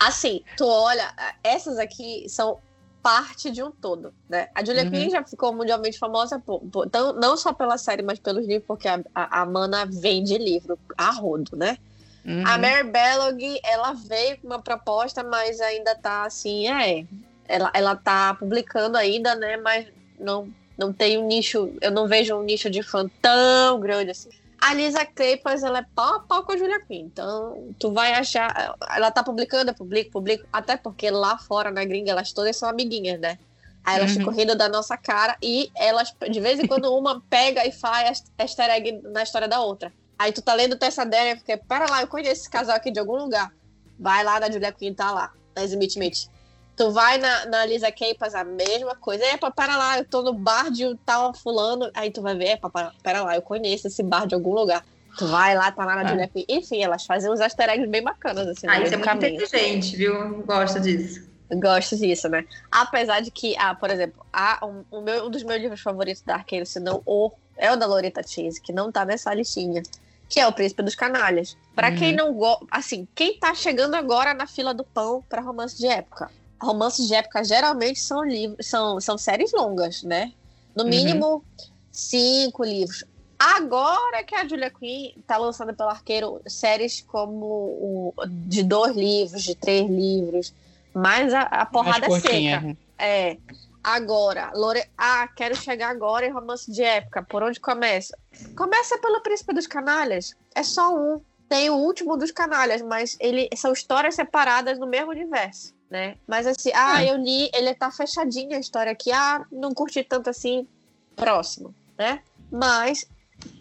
Assim, tu olha, essas aqui são parte de um todo, né? A Julia Uhum. Quinn já ficou mundialmente famosa, por, por- tão- não só pela série, mas pelos livros, porque a, a, a Mana vende livro a rodo, né? Uhum. A Mary Bellog, ela veio com uma proposta, mas ainda tá assim, é. Ela, ela tá publicando ainda, né? Mas não, não tem um nicho, eu não vejo um nicho de fã tão grande assim. A Lisa Kleypas, ela é pau a pau com a Julia Quinn. Então, tu vai achar. Ela tá publicando, eu publico, publico. Até porque lá fora, na gringa, elas todas são amiguinhas, né? Aí elas Uhum. ficam rindo da nossa cara e elas, de vez em quando, uma pega e faz easter egg na história da outra. Aí tu tá lendo Tessa Daniel e fica, pera lá, eu conheço esse casal aqui de algum lugar. Vai lá na Julia Quinn, tá lá, na Smith Meet. Tu vai na, na Lisa Keipas, a mesma coisa. Epa, pera lá, eu tô no bar de tal fulano. Aí tu vai ver, epa, pera, pera lá, eu conheço esse bar de algum lugar. Tu vai lá, tá lá na. Julia Quinn. Enfim, elas fazem uns easter eggs bem bacanas, assim, Ah, no isso é muito caminho. inteligente, viu? Gosto disso. Gosto disso, né? Apesar de que, ah, por exemplo, ah, um, o meu, um dos meus livros favoritos da Arqueiro, se não o, é o da Loretta Chase, que não tá nessa listinha, que é O Príncipe dos Canalhas. Pra Uhum. quem não gosta, assim, quem tá chegando agora na fila do pão pra romance de época? Romances de época geralmente são livros, são, são séries longas, né? No Uhum. mínimo cinco livros. Agora que a Julia Quinn tá lançando pelo Arqueiro séries como o, de dois livros, de três livros, mas a, a porrada é seca. curtinha. É. Agora, Lore... ah, quero chegar agora em romance de época. Por onde começa? Começa pelo Príncipe dos Canalhas. É só um. Tem o último dos Canalhas, mas ele são histórias separadas no mesmo universo, né? Mas assim, ah, É. eu li, ele tá fechadinho a história aqui. Ah, não curti tanto assim. Próximo, né? Mas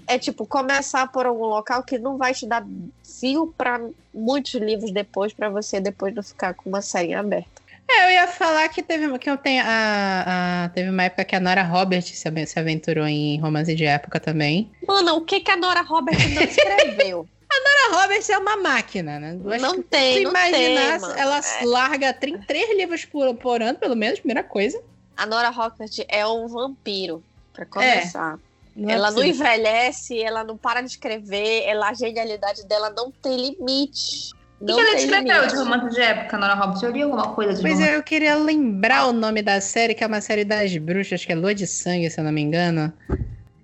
é tipo começar por algum local que não vai te dar fio para muitos livros depois para você depois não ficar com uma série aberta. É, eu ia falar que teve, que eu tenho a, a- teve uma época que a Nora Roberts se, aven- se aventurou em romance de época também. Mano, o que que a Nora Roberts não escreveu? A Roberts é uma máquina, né? Eu não que tem, se não imaginar, tem, mano. ela É, larga trin- três livros por, por ano, pelo menos, primeira coisa. A Nora Roberts é um vampiro, pra começar. Não é ela não envelhece, ela não para de escrever, ela, a genialidade dela não tem limite. O que, que ela escreveu de romance de época, Nora Roberts? Eu li alguma coisa de Pois romance. é, eu queria lembrar o nome da série, que é uma série das bruxas, que é Lua de Sangue, se eu não me engano.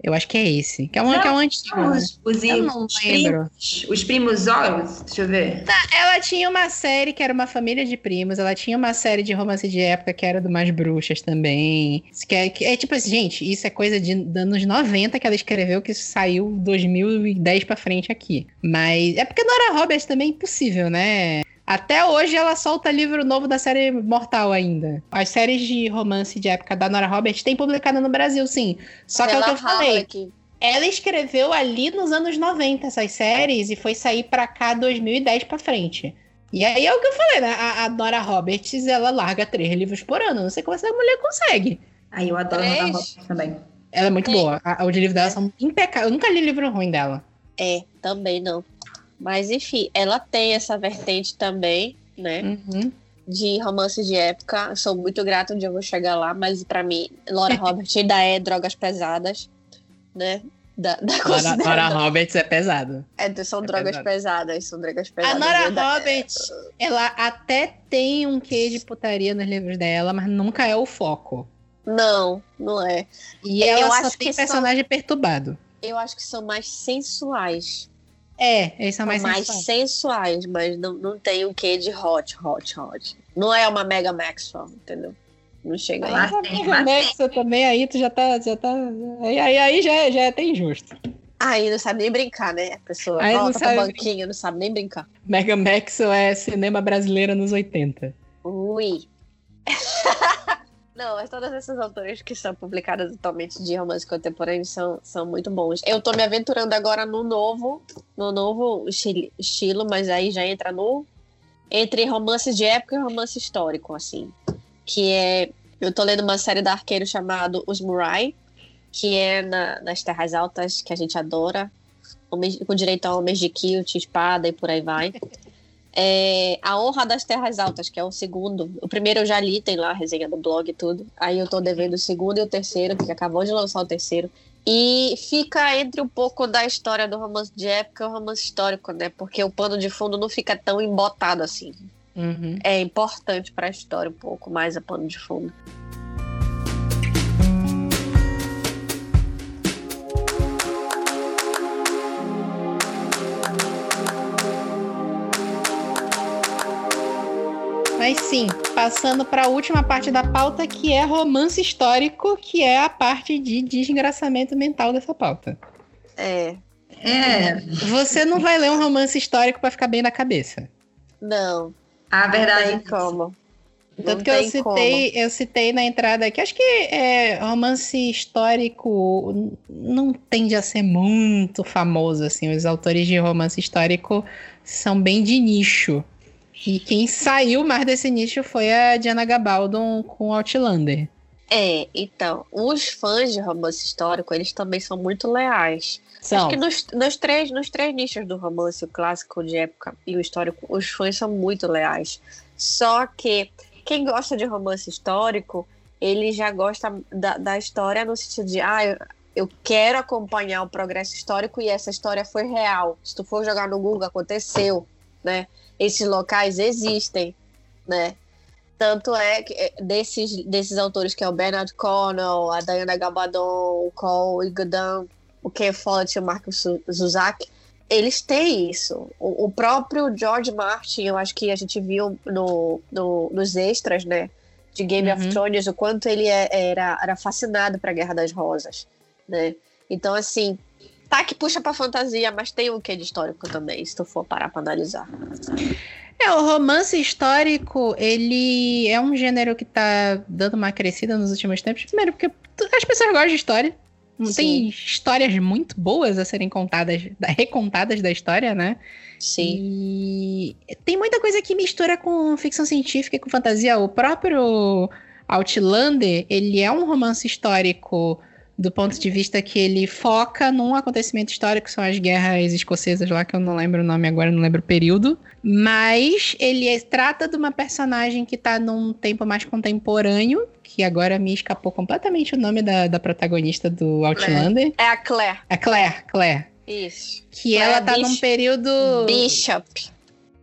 Eu acho que é esse. Que é um, Não, que é um antigo. né? Os, os, Eu não os lembro. primos, os primos Horus, deixa eu ver. Ela tinha uma série que era uma família de primos, ela tinha uma série de romance de época que era do Mais Bruxas também. Que é, que é tipo assim, gente, isso é coisa de anos 90 que ela escreveu, que saiu 2010 pra frente aqui. Mas é porque Nora Roberts também é impossível, né? Até hoje ela solta livro novo da série Mortal ainda. As séries de romance de época da Nora Roberts tem publicada no Brasil, sim. Só que é o que eu Ela falei. Harlequin. Ela escreveu ali nos anos 90 essas séries e foi sair pra cá 2010 pra frente. E aí é o que eu falei, né? A, a Nora Roberts, ela larga três livros por ano. Não sei como essa mulher consegue. Aí eu adoro Três. Nora Roberts também. Ela é muito É. boa. A, os livros dela são impecáveis. Eu nunca li livro ruim dela. É, também não. Mas enfim, ela tem essa vertente também, né? Uhum. De romance de época. Sou muito grata onde eu vou chegar lá, mas pra mim, Laura Roberts ainda é drogas pesadas, né? Da, da Nora, Nora Roberts é pesado. É, são é drogas pesado. pesadas, são drogas A pesadas. Nora ainda- Roberts, ela até tem um quê de putaria nos livros dela, mas nunca é o foco. Não, não é. E Eu ela só acho tem que são- personagem perturbado. Eu acho que são mais sensuais. É, eles são São mais, mais, sensuais. sensuais, mas não, não tem o quê de hot, hot, hot. Não é uma Mega Maxwell, entendeu? Não chega aí. Mas a mas Maxa também aí, tu já tá. Já tá aí, aí, aí já, já é até injusto. Aí não sabe nem brincar, né? A pessoa Aí volta pro banquinho, não sabe nem brincar. Mega Maxwell é cinema brasileiro nos 80. Ui. Não, mas todas essas autoras que são publicadas atualmente de romance contemporâneo são, são muito bons. Eu tô me aventurando agora no novo, no novo estilo, mas aí já entra no entre romance de época e romance histórico, assim. Que é. Eu tô lendo uma série da Arqueiro chamado Os Murai, que é na- nas Terras Altas, que a gente adora, homens- com direito a homens de kilt, espada e por aí vai. É, a Honra das Terras Altas, que é o segundo. O primeiro eu já li, tem lá a resenha do blog e tudo. Aí eu tô devendo o segundo e o terceiro, que acabou de lançar o terceiro. E fica entre um pouco da história do romance de época e o romance histórico, né? Porque o pano de fundo não fica tão embotado assim. Uhum. É importante pra história um pouco mais a pano de fundo. Mas sim, passando para a última parte da pauta, que é romance histórico, que é a parte de desgraçamento mental dessa pauta. É. É, Você não vai ler um romance histórico para ficar bem na cabeça. Não, a não verdade tem como. Tanto Não que eu citei, eu citei na entrada aqui, acho que é, romance histórico não tende a ser muito famoso, assim. Os autores de romance histórico são bem de nicho. E quem saiu mais desse nicho foi a Diana Gabaldon com Outlander. É, então, os fãs de romance histórico, eles também são muito leais. São. Acho que nos, nos três, nos três nichos do romance, o clássico de época e o histórico, os fãs são muito leais. Só que quem gosta de romance histórico, ele já gosta da, da história no sentido de, ah, eu, eu quero acompanhar o progresso histórico e essa história foi real. Se tu for jogar no Google, aconteceu, né? Esses locais existem, né? Tanto é que é, desses, desses autores que é o Bernard Cornell, a Diana Gabaldon, o Cole Godin, o Ken Follett e o Su- Zuzak, eles têm isso. O, o próprio George Martin, eu acho que a gente viu no, no- nos extras, né? De Game of Uhum. Thrones, o quanto ele é- era, era fascinado pra Guerra das Rosas, né? Então, assim, tá que puxa pra fantasia, mas tem um quê de histórico também, se tu for parar pra analisar. É, o romance histórico, ele é um gênero que tá dando uma crescida nos últimos tempos. Primeiro, porque as pessoas gostam de história. Não Tem histórias muito boas a serem contadas, da- recontadas da história, né? Sim. E tem muita coisa que mistura com ficção científica e com fantasia. O próprio Outlander, ele é um romance histórico do ponto de vista que ele foca num acontecimento histórico, que são as guerras escocesas lá, que eu não lembro o nome agora, não lembro o período. Mas ele é, trata de uma personagem que tá num tempo mais contemporâneo, que agora me escapou completamente o nome da, da protagonista do Outlander. É a Claire. A Claire, Claire. Isso. Que Claire ela tá Bishop. num período. Bishop.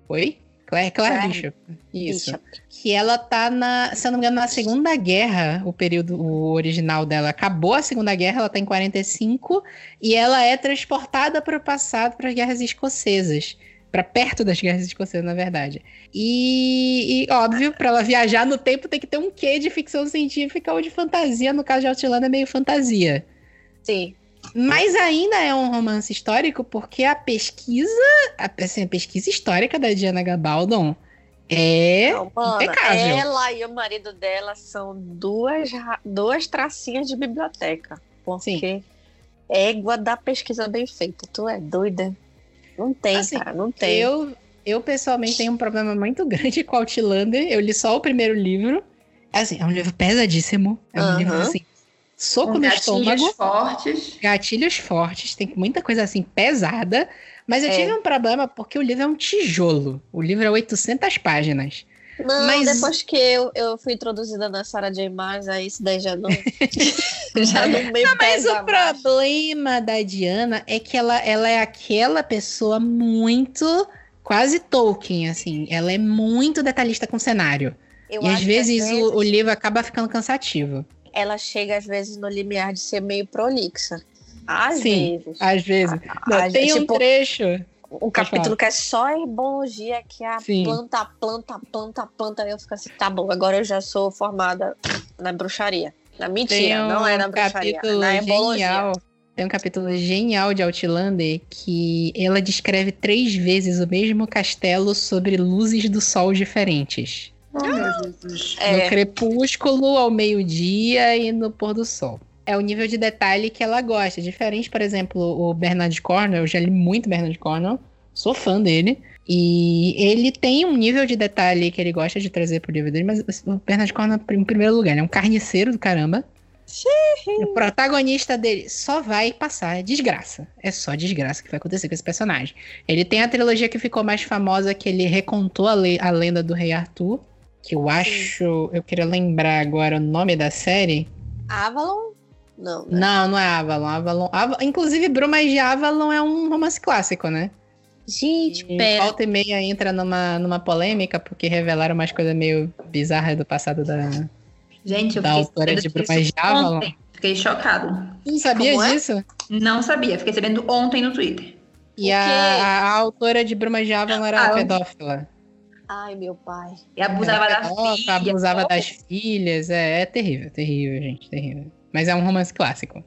Oi? Claire, Claire, Claire Bishop. Isso. Bishop. Que ela tá na, se eu não me engano, na Segunda Guerra, o período o original dela. Acabou a Segunda Guerra, ela tá em 45, e ela é transportada para o passado, para as guerras escocesas. para perto das guerras escocesas, na verdade. E, e óbvio, para ela viajar no tempo tem que ter um quê de ficção científica ou de fantasia. No caso de Outlander é meio fantasia. Sim. Mas ainda é um romance histórico porque a pesquisa, a, assim, a pesquisa histórica da Diana Gabaldon é Não, impecável. Ela e o marido dela são duas, duas tracinhas de biblioteca. Porque Sim. égua da pesquisa bem feita. Tu é doida? Não tem, assim, cara, não tem. Eu, eu pessoalmente tenho um problema muito grande com Outlander. Eu li só o primeiro livro. Assim, é um livro pesadíssimo. É um livro assim soco Com no gatilhos estômago. fortes. Gatilhos fortes, tem muita coisa assim pesada. Mas eu é. tive um problema porque o livro é um tijolo. O livro é 800 páginas. Não, mas... depois que eu, eu fui introduzida na Sarah J. Maas, aí isso daí já não. já não me não, Mas o mais. problema da Diana é que ela, ela é aquela pessoa muito. quase Tolkien, assim. Ela é muito detalhista com o cenário. Eu e às vezes, às vezes, O, o livro acaba ficando cansativo ela chega às vezes no limiar de ser meio prolixa. Às Sim, vezes. Às vezes. Não, tem tipo, um trecho. Um capítulo que é só herbologia, que é a Sim. planta, planta, planta, planta. Eu fico assim, tá bom, agora eu já sou formada na bruxaria. Na mentira, um não é na bruxaria, é na herbologia. Genial. Tem um capítulo genial de Outlander que ela descreve três vezes o mesmo castelo sobre luzes do sol diferentes. Oh, meu Jesus. É. No crepúsculo, ao meio-dia e no pôr do sol. É o nível de detalhe que ela gosta. Diferente, por exemplo, o Bernard Cornwell. Eu já li muito Bernard Cornwell. Sou fã dele. E ele tem um nível de detalhe que ele gosta de trazer pro livro dele, mas o Bernard Cornwell, em primeiro lugar, ele é um carniceiro do caramba. O protagonista dele só vai passar desgraça. É só desgraça que vai acontecer com esse personagem. Ele tem a trilogia que ficou mais famosa, que ele recontou a, le a lenda do Rei Arthur que eu acho. Eu queria lembrar agora o nome da série. Avalon? Não. Né? Não, não é Avalon. Avalon. Avalon inclusive, Brumas de Avalon é um romance clássico, né? Gente, e pera. Volta e meia entra numa, numa polêmica, porque revelaram umas coisas meio bizarras do passado da, Gente, eu da autora de Brumas de Avalon. Ontem. Fiquei chocado. Não sabia Como é? disso? É? Não sabia, fiquei sabendo ontem no Twitter. E a, a, a, autora de Brumas de Avalon era ah, pedófila. Ai, meu pai. E abusava da filha. Abusava das filhas. É, é terrível, terrível, gente, terrível. Mas é um romance clássico.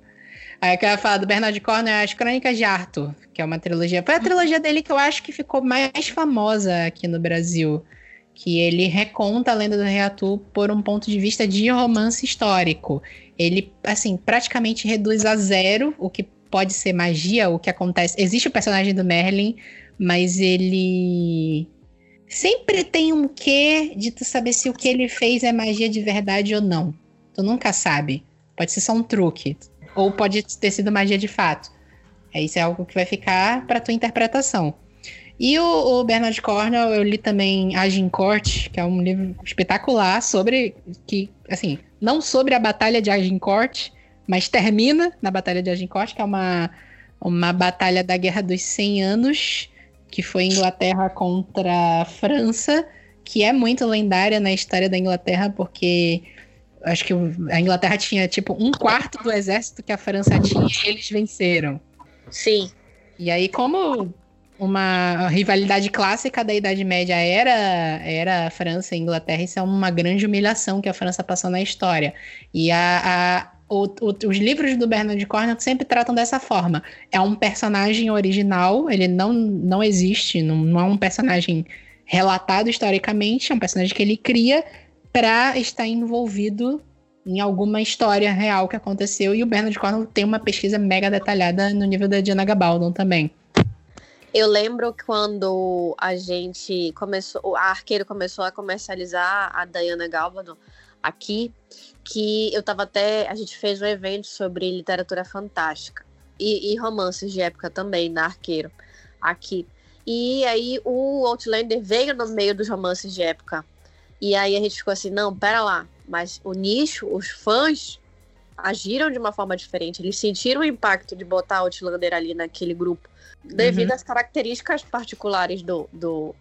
Aí eu quero falar do Bernard Cornwell, As Crônicas de Arthur, que é uma trilogia. Foi a trilogia dele que eu acho que ficou mais famosa aqui no Brasil. Que ele reconta a lenda do Rei Arthur por um ponto de vista de romance histórico. Ele, assim, praticamente reduz a zero o que pode ser magia, o que acontece. Existe o personagem do Merlin, mas ele sempre tem um quê de tu saber se o que ele fez é magia de verdade ou não. Tu nunca sabe. Pode ser só um truque. Ou pode ter sido magia de fato. É, isso é algo que vai ficar para tua interpretação. E o, o, Bernard Cornwell, eu li também Agincourt, que é um livro espetacular sobre que, assim, não sobre a batalha de Agincourt, mas termina na batalha de Agincourt, que é uma, uma batalha da Guerra dos 100 Anos, que foi Inglaterra contra França, que é muito lendária na história da Inglaterra, porque acho que a Inglaterra tinha tipo um quarto do exército que a França tinha e eles venceram. Sim. E aí, como uma rivalidade clássica da Idade Média era, era França e Inglaterra, isso é uma grande humilhação que a França passou na história. E a, a o, o, os livros do Bernard Cornwell sempre tratam dessa forma. É um personagem original, ele não, não existe, não, não é um personagem relatado historicamente, é um personagem que ele cria para estar envolvido em alguma história real que aconteceu. E o Bernard Cornwell tem uma pesquisa mega detalhada no nível da Diana Gabaldon também. Eu lembro quando a gente começou, a Arqueiro começou a comercializar a Diana Gabaldon, aqui, que eu tava até. A gente fez um evento sobre literatura fantástica e, e romances de época também, na Arqueiro, aqui. E aí o Outlander veio no meio dos romances de época. E aí a gente ficou assim, não, pera lá, mas o nicho, os fãs agiram de uma forma diferente. Eles sentiram o impacto de botar Outlander ali naquele grupo devido uhum. às características particulares do, do,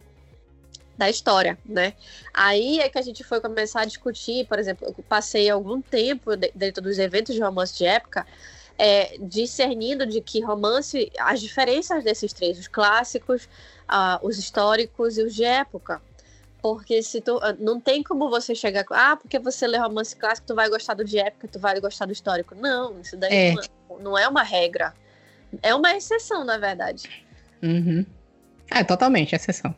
da história, né? Aí é que a gente foi começar a discutir, por exemplo, eu passei algum tempo dentro dos eventos de romance de época é, discernindo de que romance, as diferenças desses três, os clássicos, uh, os históricos e os de época. Porque se tu. Ah, não tem como você chegar. Ah, porque você lê romance clássico, tu vai gostar do de época, tu vai gostar do histórico. Não, isso daí é. não, não, é uma regra. É uma exceção, na verdade. Uhum. É, totalmente exceção.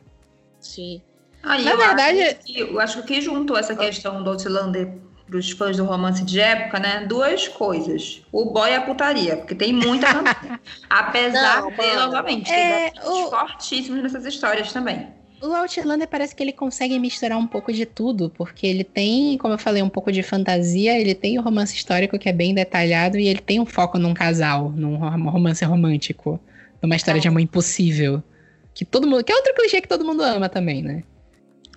Sim. Aí, na eu verdade. Acho que, eu acho que juntou essa questão do Outlander para os fãs do romance de época, né? Duas coisas. O boy e a putaria, porque tem muita Apesar não, de, novamente, é, tem o... fortíssimos nessas histórias também. O Outlander parece que ele consegue misturar um pouco de tudo, porque ele tem, como eu falei, um pouco de fantasia, ele tem o romance histórico que é bem detalhado e ele tem um foco num casal, num romance romântico, numa história é. de amor impossível. Que todo mundo. Que é outro clichê que todo mundo ama também, né?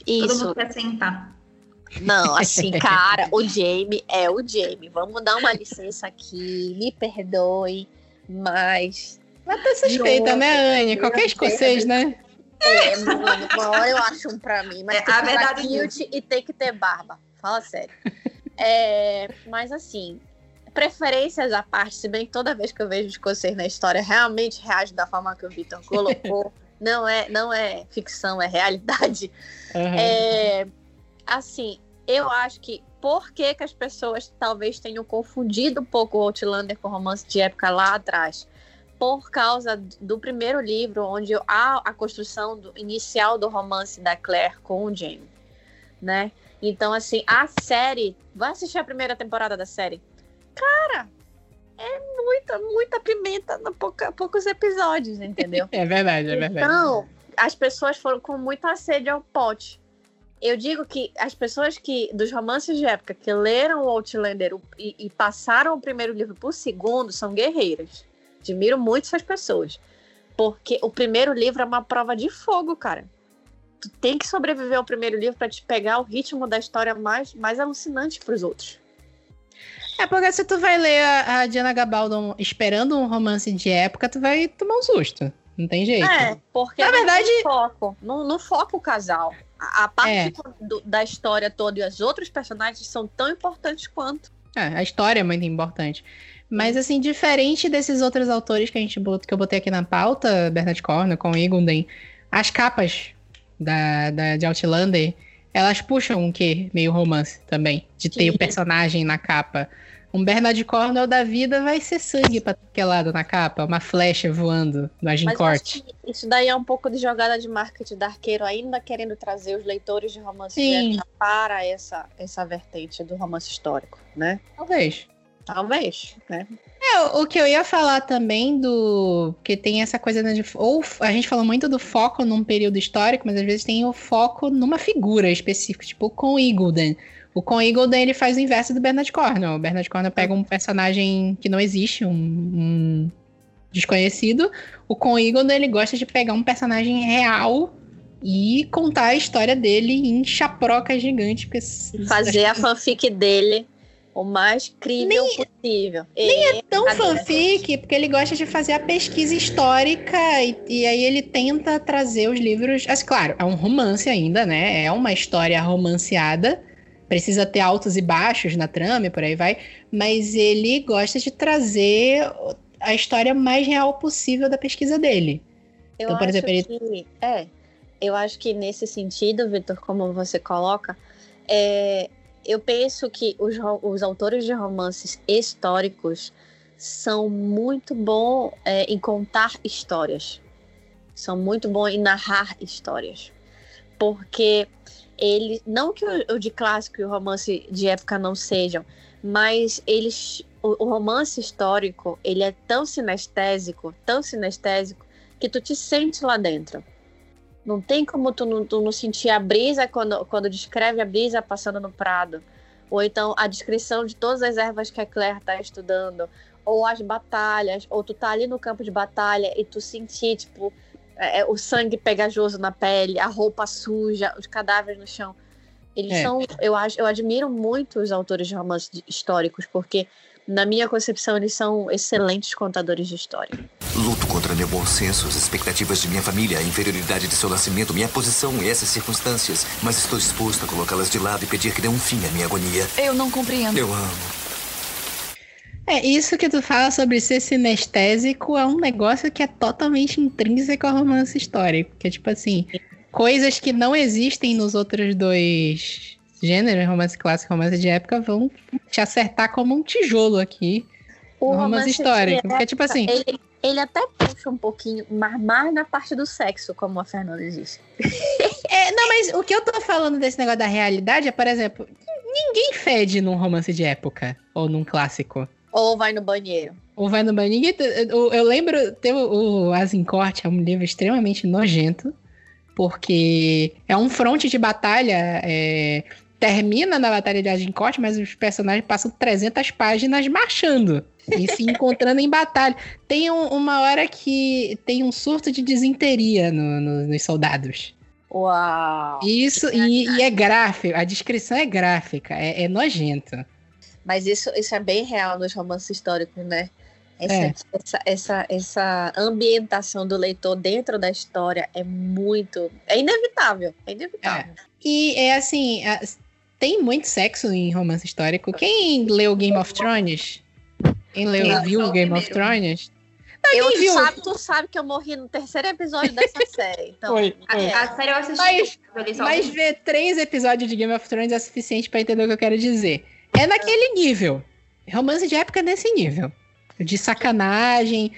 Isso. Todo mundo quer sentar. Não, assim, cara, o Jamie é o Jamie. Vamos dar uma licença aqui, me perdoe, mas. Mas tá suspeita, né, Anne? Qualquer escocês, né? É, mano, uma hora eu acho um pra mim, mas é, tem a que verdade cute e tem que ter barba. Fala sério. É, mas assim, preferências à parte, se bem que toda vez que eu vejo escocês na história, realmente reage da forma que o Vitor colocou. não é, não é ficção, é realidade. Uhum. É, assim, eu acho que por que, que as pessoas talvez tenham confundido um pouco o Outlander com o romance de época lá atrás? Por causa do primeiro livro, onde há a construção do, inicial do romance da Claire com o Jamie, né? Então, assim, a série... Vai assistir a primeira temporada da série. Cara, é muita, muita pimenta em pouca, poucos episódios, entendeu? é verdade, é verdade. Então, as pessoas foram com muita sede ao pote. Eu digo que as pessoas que dos romances de época que leram o Outlander e, e passaram o primeiro livro para o segundo são guerreiras. Admiro muito essas pessoas. Porque o primeiro livro é uma prova de fogo, cara. Tu tem que sobreviver ao primeiro livro para te pegar o ritmo da história mais, mais alucinante para os outros. É porque se tu vai ler a, a Diana Gabaldon esperando um romance de época, tu vai tomar um susto. Não tem jeito. É, porque na verdade não foco, não, não foca o casal. A, a parte é. do, da história toda e os outros personagens são tão importantes quanto. É, a história é muito importante. Mas, assim, diferente desses outros autores que a gente botou, que eu botei aqui na pauta, Bernard Cornwell com Eagleton, as capas da, da, de Outlander, elas puxam um quê? Meio romance também. De ter o personagem na capa. Um Bernard Cornwell da vida vai ser sangue pra que lado na capa, uma flecha voando no Agincourt. Isso daí é um pouco de jogada de marketing da arqueiro, ainda querendo trazer os leitores de romance para essa, essa vertente do romance histórico, né? Talvez. Talvez, né? É, o que eu ia falar também do. Porque tem essa coisa né, de. Ou a gente falou muito do foco num período histórico, mas às vezes tem o foco numa figura específica, tipo com Eagleton. O Con Eagleton ele faz o inverso do Bernard Cornwell. O Bernard Cornwell pega um personagem que não existe, um, um desconhecido. O Con Eagleton ele gosta de pegar um personagem real e contar a história dele em chaproca gigante. Fazer a fanfic dele o mais crível nem, possível. Nem é, é tão fanfic, porque ele gosta de fazer a pesquisa histórica e, e, aí ele tenta trazer os livros. Assim, claro, é um romance ainda, né? É uma história romanceada. Precisa ter altos e baixos na trama e por aí vai. Mas ele gosta de trazer a história mais real possível da pesquisa dele. Eu então, por exemplo, ele... que, é, eu acho que nesse sentido, Vitor, como você coloca, é, eu penso que os, os autores de romances históricos são muito bons é, em contar histórias. São muito bons em narrar histórias. Porque ele, não que o, o de clássico e o romance de época não sejam, mas eles o, o, romance histórico, ele é tão sinestésico, tão sinestésico que tu te sente lá dentro. Não tem como tu não, tu não sentir a brisa quando, quando descreve a brisa passando no prado. ou então a descrição de todas as ervas que a Claire tá estudando, ou as batalhas, ou tu tá ali no campo de batalha e tu sentir, tipo, é, é o sangue pegajoso na pele, a roupa suja, os cadáveres no chão. Eles É. são, eu acho, eu admiro muito os autores de romances históricos, porque na minha concepção eles são excelentes contadores de história. Luto contra meu bom senso, as expectativas de minha família, a inferioridade de seu nascimento, minha posição e essas circunstâncias. Mas estou disposto a colocá-las de lado e pedir que dê um fim à minha agonia. Eu não compreendo. Eu amo. É, isso que tu fala sobre ser sinestésico é um negócio que é totalmente intrínseco ao romance histórico. Que é tipo assim, coisas que não existem nos outros dois gêneros, romance clássico e romance de época, vão te acertar como um tijolo aqui O no romance de histórico. Porque, tipo assim, Ele, ele até puxa um pouquinho, mas mais na parte do sexo, como a Fernanda disse. É, não, mas o que eu tô falando desse negócio da realidade é, por exemplo, ninguém fede num romance de época ou num clássico. Ou vai no banheiro. Ou vai no. Ninguém, eu, eu lembro, tem o, o Azincourt, é um livro extremamente nojento, porque é um fronte de batalha. é, termina na batalha de Agincourt, mas os personagens passam 300 páginas marchando e se encontrando em batalha. Tem um- uma hora que tem um surto de desinteria no- no- nos soldados. Uau! Isso, e, e é gráfico, a descrição é gráfica, é, é nojento. Mas isso, isso é bem real nos romances históricos, né? Essa, É. essa, essa, essa ambientação do leitor dentro da história é muito. É inevitável. É inevitável. E é assim, tem muito sexo em romance histórico. Quem leu Game of Thrones? Quem leu, Eu viu Game of. Thrones? Eu, quem tu, viu? sabe, tu sabe que eu morri no terceiro episódio dessa série. Então, Foi, A, foi. a série eu assisti. Mas- eu Mas ver três episódios de Game of Thrones é suficiente pra entender o que eu quero dizer. É naquele nível. Romance de época é nesse nível. De sacanagem.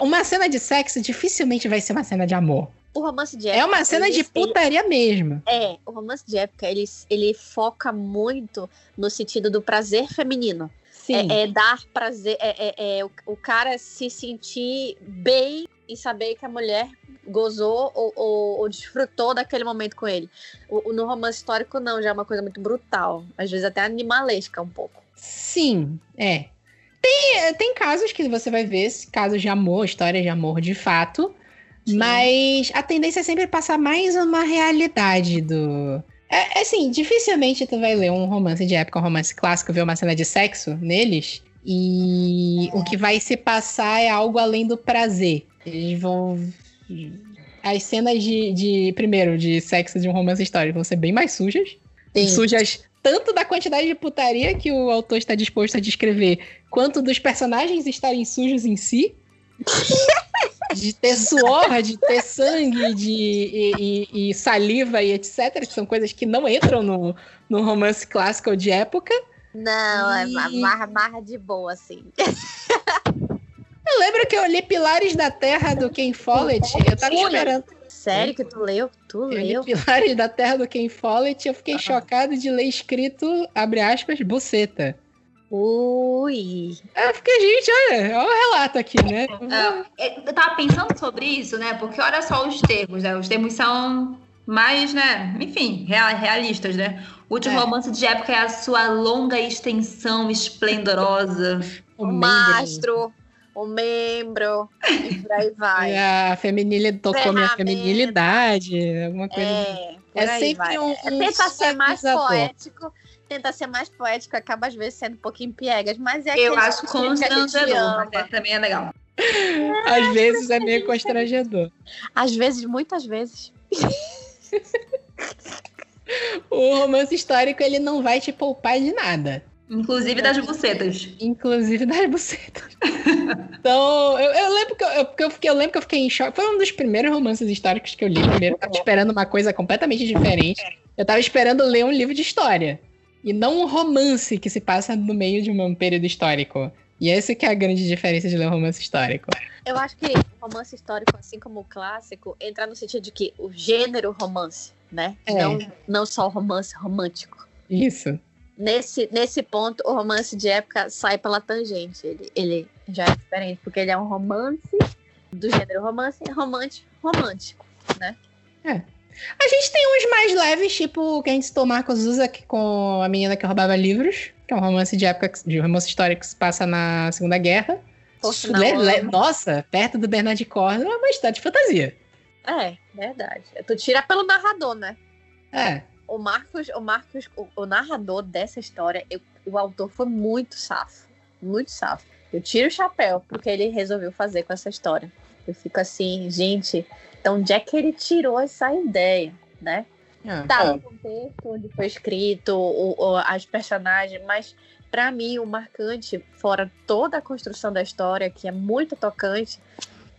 Uma cena de sexo dificilmente vai ser uma cena de amor. o romance de época. É uma cena ele- de ele- putaria mesmo. É, o romance de época, ele, ele foca muito no sentido do prazer feminino. É, é dar prazer, é, é- é o, o cara se sentir bem e saber que a mulher gozou ou, ou- ou desfrutou daquele momento com ele. O- o- no romance histórico, não, já é uma coisa muito brutal. Às vezes até animalesca um pouco. Sim, é. Tem, tem casos que você vai ver, casos de amor, histórias de amor de fato, Sim. mas a tendência é sempre passar mais uma realidade do. É, é assim, dificilmente tu vai ler um romance de época, um romance clássico, ver uma cena de sexo neles, e o que vai se passar é algo além do prazer. Eles vão. As cenas de, de primeiro, de sexo de um romance histórico vão ser bem mais sujas sujas tanto da quantidade de putaria que o autor está disposto a descrever, quanto dos personagens estarem sujos em si. de ter suor, de ter sangue, de, e, e- e saliva e etc., que são coisas que não entram no, no romance clássico de época. Não, é E- ma- marra, marra de boa, assim. Eu lembro que eu li Pilares da Terra do Ken Follett. Eu tava esperando. Sério que tu leu? Tu Eu li leu? Pilares da Terra do Ken Follett eu fiquei chocado de ler escrito, abre aspas, buceta. Ui. Eu fiquei, gente, olha, olha o relato aqui, né? É, Eu tava pensando sobre isso, né? Porque olha só os termos, né? Os termos são mais, né? Enfim, rea- realistas, né? O último É. romance de época é a sua longa extensão esplendorosa. O, mastro, o membro, e por aí vai. E a feminilidade tocou minha feminilidade, alguma coisa. É, por É sempre vai. um- É, um Tenta ser mais poético. Tenta ser mais poético, acaba às vezes sendo um pouquinho piegas, mas é Eu acho constrangedor, mas é- também é legal. Às vezes é meio constrangedor. Às vezes, muitas vezes. O romance histórico, ele não vai te poupar de nada. Inclusive das bucetas. Inclusive das bucetas. Então, eu, eu lembro que eu, eu- porque eu, fiquei, eu lembro que eu fiquei em choque. Foi um dos primeiros romances históricos que eu li. Primeiro, eu tava esperando uma coisa completamente diferente. Eu tava esperando ler um livro de história. E não um romance que se passa no meio de um período histórico. E essa que é a grande diferença de ler um romance histórico. Eu acho que o romance histórico, assim como o clássico, entra no sentido de que o gênero romance, né? É. Não, não só o romance romântico. Isso. Nesse, nesse ponto, o romance de época sai pela tangente. Ele, ele já é diferente, porque ele é um romance do gênero romance romântico, romântico. A gente tem uns mais leves, tipo o que a gente citou Marcos Zuzak com a menina que roubava livros, que é um romance de época, de romance histórico que se passa na Segunda Guerra. Poxa, não, le- nossa, perto do Bernard Cornwell é uma história de fantasia. É, verdade. Tu tira pelo narrador, né? É. O Marcos, o Marcos, o, o narrador dessa história, eu- o autor foi muito safo. Muito safo. Eu tiro o chapéu porque ele resolveu fazer com essa história. Eu fico assim, gente, então onde é que ele tirou essa ideia, né? é. Tá no contexto onde foi escrito, o, o- as personagens, mas pra mim o marcante, fora toda a construção da história, que é muito tocante,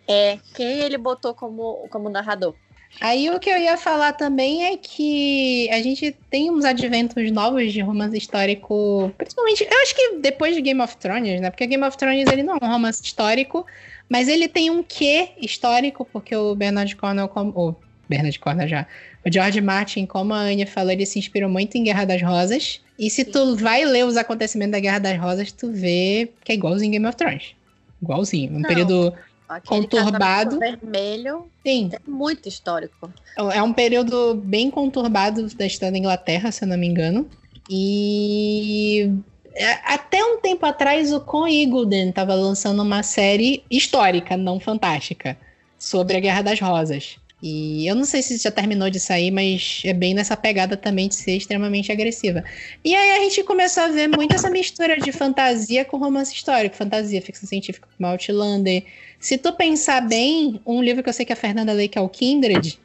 é quem ele botou como, como narrador. Aí o que eu ia falar também é que a gente tem uns adventos novos de romance histórico, principalmente, eu acho que depois de Game of Thrones, né? Porque Game of Thrones ele não é um romance histórico, mas ele tem um quê histórico, porque o Bernard Cornwell, como, o Bernard Cornwell já, o George Martin, como a Anya falou, ele se inspirou muito em Guerra das Rosas. E se tu vai ler os acontecimentos da Guerra das Rosas, tu vê que é igualzinho Game of Thrones. Igualzinho. Um Não. período. Aquele Conturbado. vermelho Sim, é muito histórico. É um período bem conturbado da história da Inglaterra, se eu não me engano. E é, até um tempo atrás o Con Eagleton estava lançando uma série histórica, não fantástica, sobre a Guerra das Rosas. E eu não sei se já terminou de sair, mas é bem nessa pegada também de ser extremamente agressiva. E aí a gente começou a ver muito essa mistura de fantasia com romance histórico, fantasia, ficção científica como Outlander. Se tu pensar bem, um livro que eu sei que a Fernanda lê, que é o Kindred,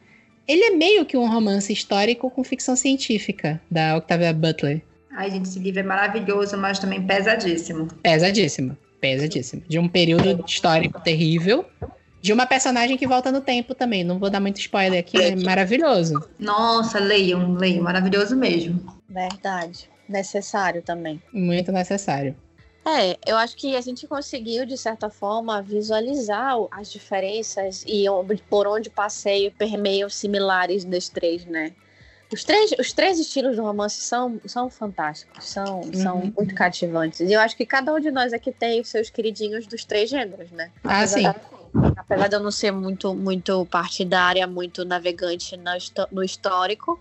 ele é meio que um romance histórico com ficção científica, da Octavia Butler. Ai, gente, esse livro é maravilhoso, mas também pesadíssimo. Pesadíssimo, pesadíssimo. De um período histórico terrível, de uma personagem que volta no tempo também. Não vou dar muito spoiler aqui, é maravilhoso. Nossa, leiam, leiam, maravilhoso mesmo. Verdade. Necessário também. Muito necessário. É, eu acho que a gente conseguiu, de certa forma, visualizar as diferenças e por onde passeio permeiam similares dos três, né? Os três, os três estilos do romance são, são fantásticos, são, são Uhum. muito cativantes. E eu acho que cada um de nós aqui tem os seus queridinhos dos três gêneros, né? Ah, sim. da- apesar de eu não ser muito, muito partidária, muito navegante no histórico,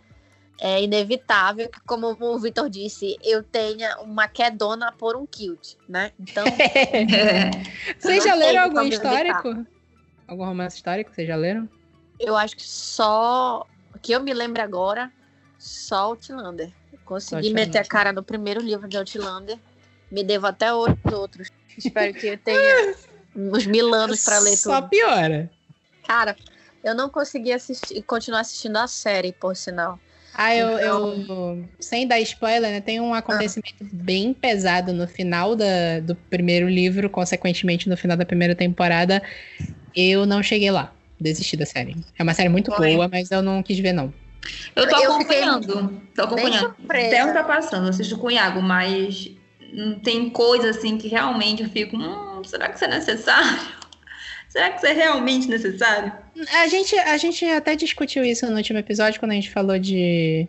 é inevitável que, como o Vitor disse, eu tenha uma quedona por um kilt, né? Então. Vocês já leram algum como evitar. histórico? Algum romance histórico? Vocês já leram? eu acho que só. Que eu me lembro agora, só Outlander. Consegui Outlander. meter a cara no primeiro livro de Outlander. Me devo até os outros. Espero que eu tenha uns mil anos para ler Só tudo. piora. Cara, eu não consegui assistir, continuar assistindo a série, por sinal. Ah, eu, Então- eu- Sem dar spoiler, né? Tem um acontecimento bem pesado no final da- do primeiro livro, consequentemente no final da primeira temporada. Eu não cheguei lá. Desisti da série. É uma série muito Oi. boa, mas eu não quis ver, não. Eu tô Eu acompanhando. Tô acompanhando. Até onde tá passando, eu assisto com o Iago, mas tem coisa assim que realmente eu fico. Hum, será que isso é necessário? Será que isso é realmente necessário? A gente, a gente até discutiu isso no último episódio, quando a gente falou de,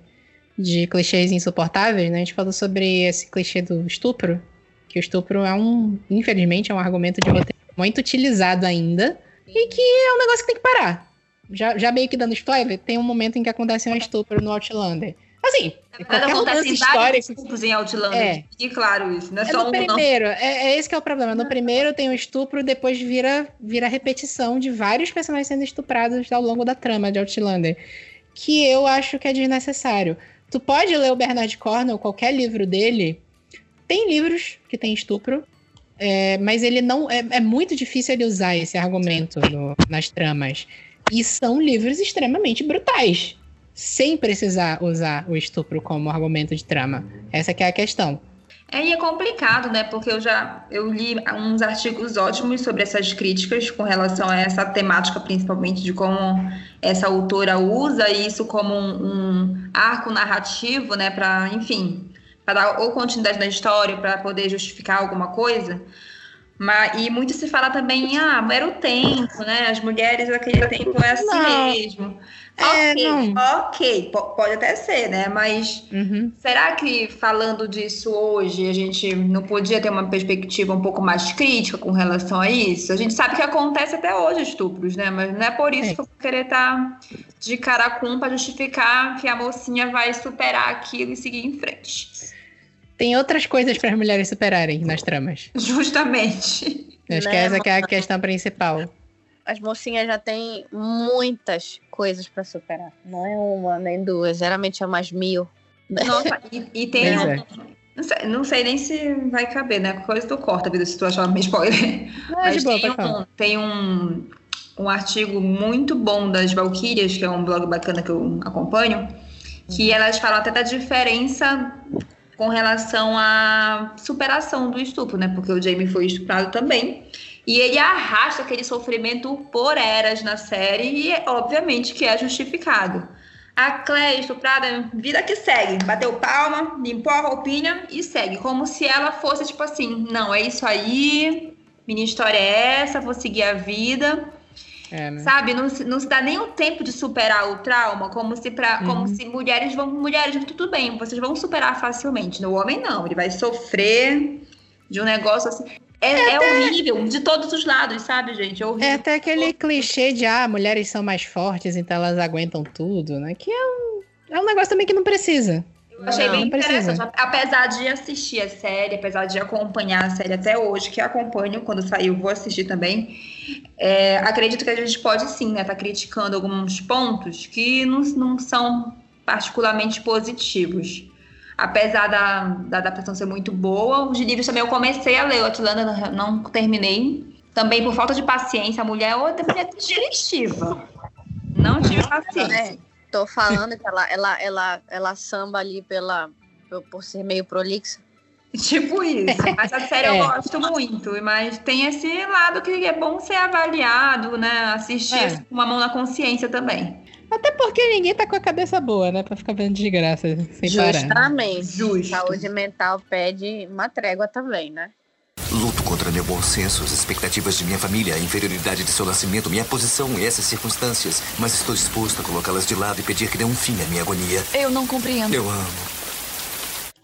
de clichês insuportáveis, né? A gente falou sobre esse clichê do estupro. Que o estupro é um, infelizmente, é um argumento de roteiro muito utilizado ainda. E que é um negócio que tem que parar. Já, já meio que dando spoiler, tem um momento em que acontece um estupro no Outlander. Assim, Na verdade, qualquer acontece vários estupros em Outlander. É. E claro isso, não é, É só no um, não. primeiro, é, é esse que é o problema. No primeiro tem o estupro, depois vira, vira repetição de vários personagens sendo estuprados ao longo da trama de Outlander. Que eu acho que é desnecessário. Tu pode ler o Bernard Cornwell, qualquer livro dele. Tem livros que tem estupro, é, mas ele não. É, é muito difícil ele usar esse argumento no- nas tramas. E são livros extremamente brutais. Sem precisar usar o estupro como argumento de trama. Essa é a questão. É, e é complicado, né? Porque eu já eu li uns artigos ótimos sobre essas críticas com relação a essa temática, principalmente de como essa autora usa isso como um, um arco narrativo, né? Para, enfim, para dar ou continuidade na história, para poder justificar alguma coisa. Mas, e muito se fala também, ah, era o tempo, né? As mulheres daquele tempo é assim Não. mesmo. É, ok, não. ok, po- pode até ser, né? Mas Uhum. será que falando disso hoje, a gente não podia ter uma perspectiva um pouco mais crítica com relação a isso? A gente sabe que acontece até hoje estupros, né? Mas não é por isso É. que eu vou querer estar de cara com para justificar que a mocinha vai superar aquilo e seguir em frente. Tem outras coisas para as mulheres superarem nas tramas. Justamente. Acho que Né, essa que é a questão principal. As mocinhas já têm muitas coisas pra superar. Não é uma nem duas, geralmente é umas mil. Nossa, e, e tem um. é. Não sei, não sei nem se vai caber, né? Qualquer coisa tu corta, vida, se tu achar meio spoiler. Não, é de Mas boa, tem, um, tem um, um artigo muito bom das Valkyrias, que é um blog bacana que eu acompanho, que elas falam até da diferença com relação à superação do estupro, né? Porque o Jamie foi estuprado também. E ele arrasta aquele sofrimento por eras na série e, obviamente, que é justificado. A Claire estuprada, vida que segue. Bateu palma, limpou a roupinha e segue. Como se ela fosse, tipo assim, não, é isso aí, minha história é essa, vou seguir a vida. É, né? Sabe? Não, se- não se dá nem o tempo de superar o trauma, como se, pra, Uhum. como se mulheres vão. Mulheres, tudo bem, vocês vão superar facilmente. No homem, não. Ele vai sofrer de um negócio assim. É, é horrível, de todos os lados, sabe, gente? É horrível. É até aquele clichê de ah, mulheres são mais fortes, então elas aguentam tudo, né? Que é um, é um negócio também que não precisa. Eu achei Não, bem não precisa. interessante. Apesar de assistir a série, apesar de acompanhar a série até hoje, que acompanho, quando saiu, vou assistir também. é, acredito que a gente pode sim, né? Tá criticando alguns pontos que não, não são particularmente positivos. Apesar da, da adaptação ser muito boa, os livros também eu comecei a ler, o Atlanta não, não terminei. Também por falta de paciência, a mulher é outra mulher digestiva. Não tive paciência. Tô falando que ela, ela, ela, ela samba ali pela, por, por ser meio prolixa. Tipo isso. Mas a série É. eu gosto muito. Mas tem esse lado que é bom ser avaliado, né? Assistir É. com uma mão na consciência também. Até porque ninguém tá com a cabeça boa, né? Pra ficar vendo desgraça sem parar. Justamente. Justo. Saúde mental pede uma trégua também, né? Luto contra meu bom senso, as expectativas de minha família, a inferioridade de seu nascimento, minha posição e essas circunstâncias. Mas estou disposto a colocá-las de lado e pedir que dê um fim à minha agonia. Eu não compreendo. Eu amo.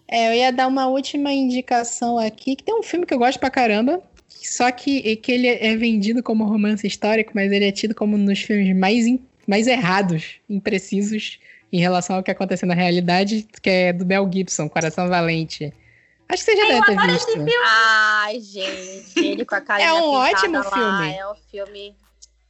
É, eu ia dar uma última indicação aqui, que tem um filme que eu gosto pra caramba. Só que, que ele é vendido como romance histórico, mas ele é tido como um dos filmes mais, in- mais errados, imprecisos em relação ao que aconteceu na realidade, que é do Mel Gibson, Coração Valente. Acho que você já deve ter visto. Ai, gente, ele com a carinha É um ótimo lá, filme. É um filme.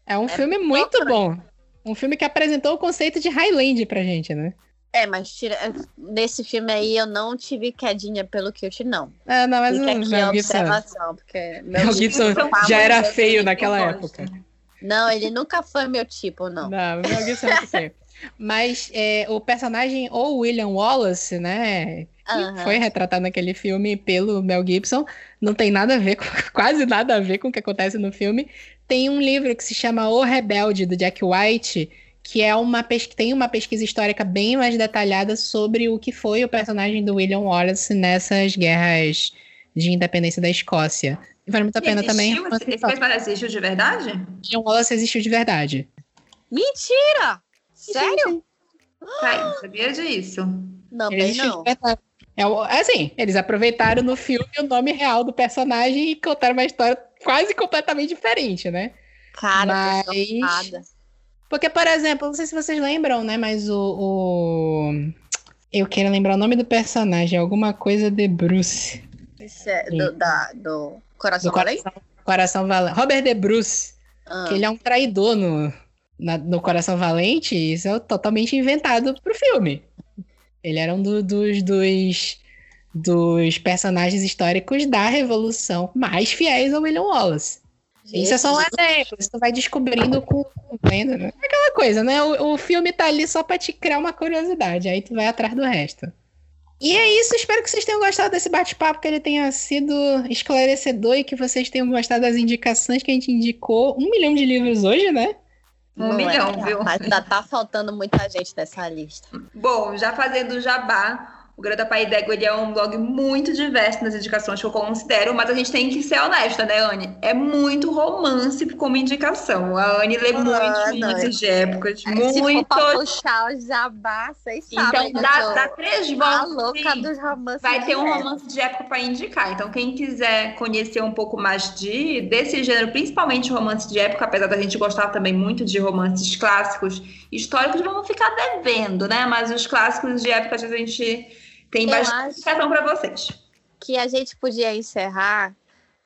É um É filme muito bom, bom. Um filme que apresentou o conceito de Highland pra gente, né? É, mas tira... nesse filme aí eu não tive quedinha pelo Kilt, não. Ah, não, mas Fica o aqui a Mel Gibson. observação, porque Mel Gibson pelo amor já era feio naquela não época. Não, ele nunca foi meu tipo, não. Não, o Mel Gibson é feio. Mas é, o personagem, ou William Wallace, né? Que Aham. foi retratado naquele filme pelo Mel Gibson, não tem nada a ver, com, quase nada a ver com o que acontece no filme. Tem um livro que se chama O Rebelde, do Jack White, que é uma tem uma pesquisa histórica bem mais detalhada sobre o que foi o personagem do William Wallace nessas guerras de independência da Escócia. E vale muito a pena também. Existiu? Esse, esse personagem existiu de verdade? William Wallace existiu de verdade. Mentira! Sério? Tá, não sabia disso. Não, bem não. É, o- assim, eles aproveitaram no filme o nome real do personagem e contaram uma história quase completamente diferente, né? Cara, Mas-. Porque, por exemplo, não sei se vocês lembram, né? Mas o. o- Eu quero lembrar o nome do personagem, alguma coisa de Bruce. Isso é do, da, do Coração Do Valente? Coração, Coração Valente. Robert de Bruce, Ah, que ele é um traidor no, na- no Coração Valente, e isso é totalmente inventado pro filme. Ele era um do- dos, dos, dos personagens históricos da Revolução mais fiéis ao William Wallace. Isso é só um exemplo, você vai descobrindo com com vendo, né? Aquela coisa, né? O, o filme tá ali só pra te criar uma curiosidade, aí tu vai atrás do resto. E é isso, espero que vocês tenham gostado desse bate-papo, que ele tenha sido esclarecedor e que vocês tenham gostado das indicações que a gente indicou. Um milhão de livros hoje, né? Um Não é, milhão, viu? Mas ainda tá faltando muita gente nessa lista. Bom, já fazendo o jabá, O Garota Pai d'Égua ele é um blog muito diverso nas indicações que eu considero, mas a gente tem que ser honesta, né, Anne? É muito romance como indicação. A Anne lê ah, muitos romances de épocas, é, muitos. Se for puxar o jabá, vocês sabem. Então dá, dá três voltas. A louca sim. dos romances Vai ter um romance de época para indicar. Então quem quiser conhecer um pouco mais de desse gênero, principalmente romance de época, apesar da gente gostar também muito de romances clássicos, históricos, vamos ficar devendo, né? Mas os clássicos de época a gente tem bastante explicação para vocês. Que a gente podia encerrar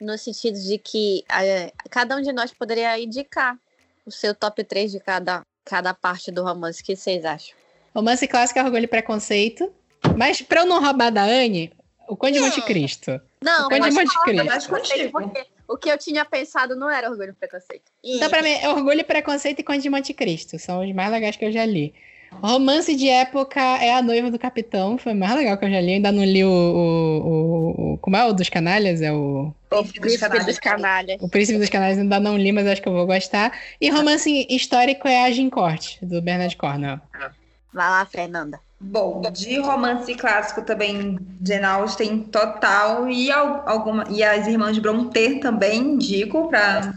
no sentido de que é, cada um de nós poderia indicar o seu top 3 de cada, cada parte do romance. O que vocês acham? Romance clássico é Orgulho e Preconceito. Mas para eu não roubar da Anne, o Conde de Monte Cristo. Não, o Conde de Monte Cristo. O que eu tinha pensado não era Orgulho e Preconceito. Então, para mim, é Orgulho e Preconceito e Conde de Monte Cristo. São os mais legais que eu já li. Romance de época é A Noiva do Capitão. Foi o mais legal que eu já li. Eu ainda não li o. o, o como é o dos canalhas? É o. O Príncipe dos Canalhas. O Príncipe dos Canalhas ainda não li, mas acho que eu vou gostar. E romance histórico é A Gincourt, do Bernard Cornwell. Vai lá, Fernanda. Bom, de romance clássico também, Jane Austen total e alguma e as irmãs Brontë também indico para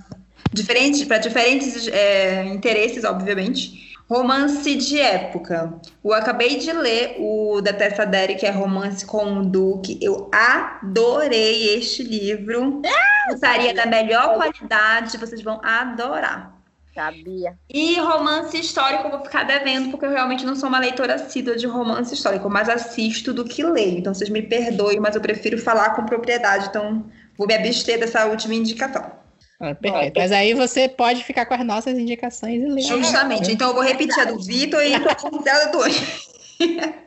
diferentes para diferentes é, interesses, obviamente. Romance de época. Eu acabei de ler o da Tessa Derry, que é romance com o Duque. Eu adorei este livro. Gostaria da melhor qualidade, vocês vão adorar. Sabia. E romance histórico eu vou ficar devendo, porque eu realmente não sou uma leitora assídua de romance histórico, mas assisto do que leio. Então vocês me perdoem, mas eu prefiro falar com propriedade. Então vou me abster dessa última indicação. Ah, perfeito. Mas aí você pode ficar com as nossas indicações e ler. Justamente. Então eu vou repetir a do Vitor e a do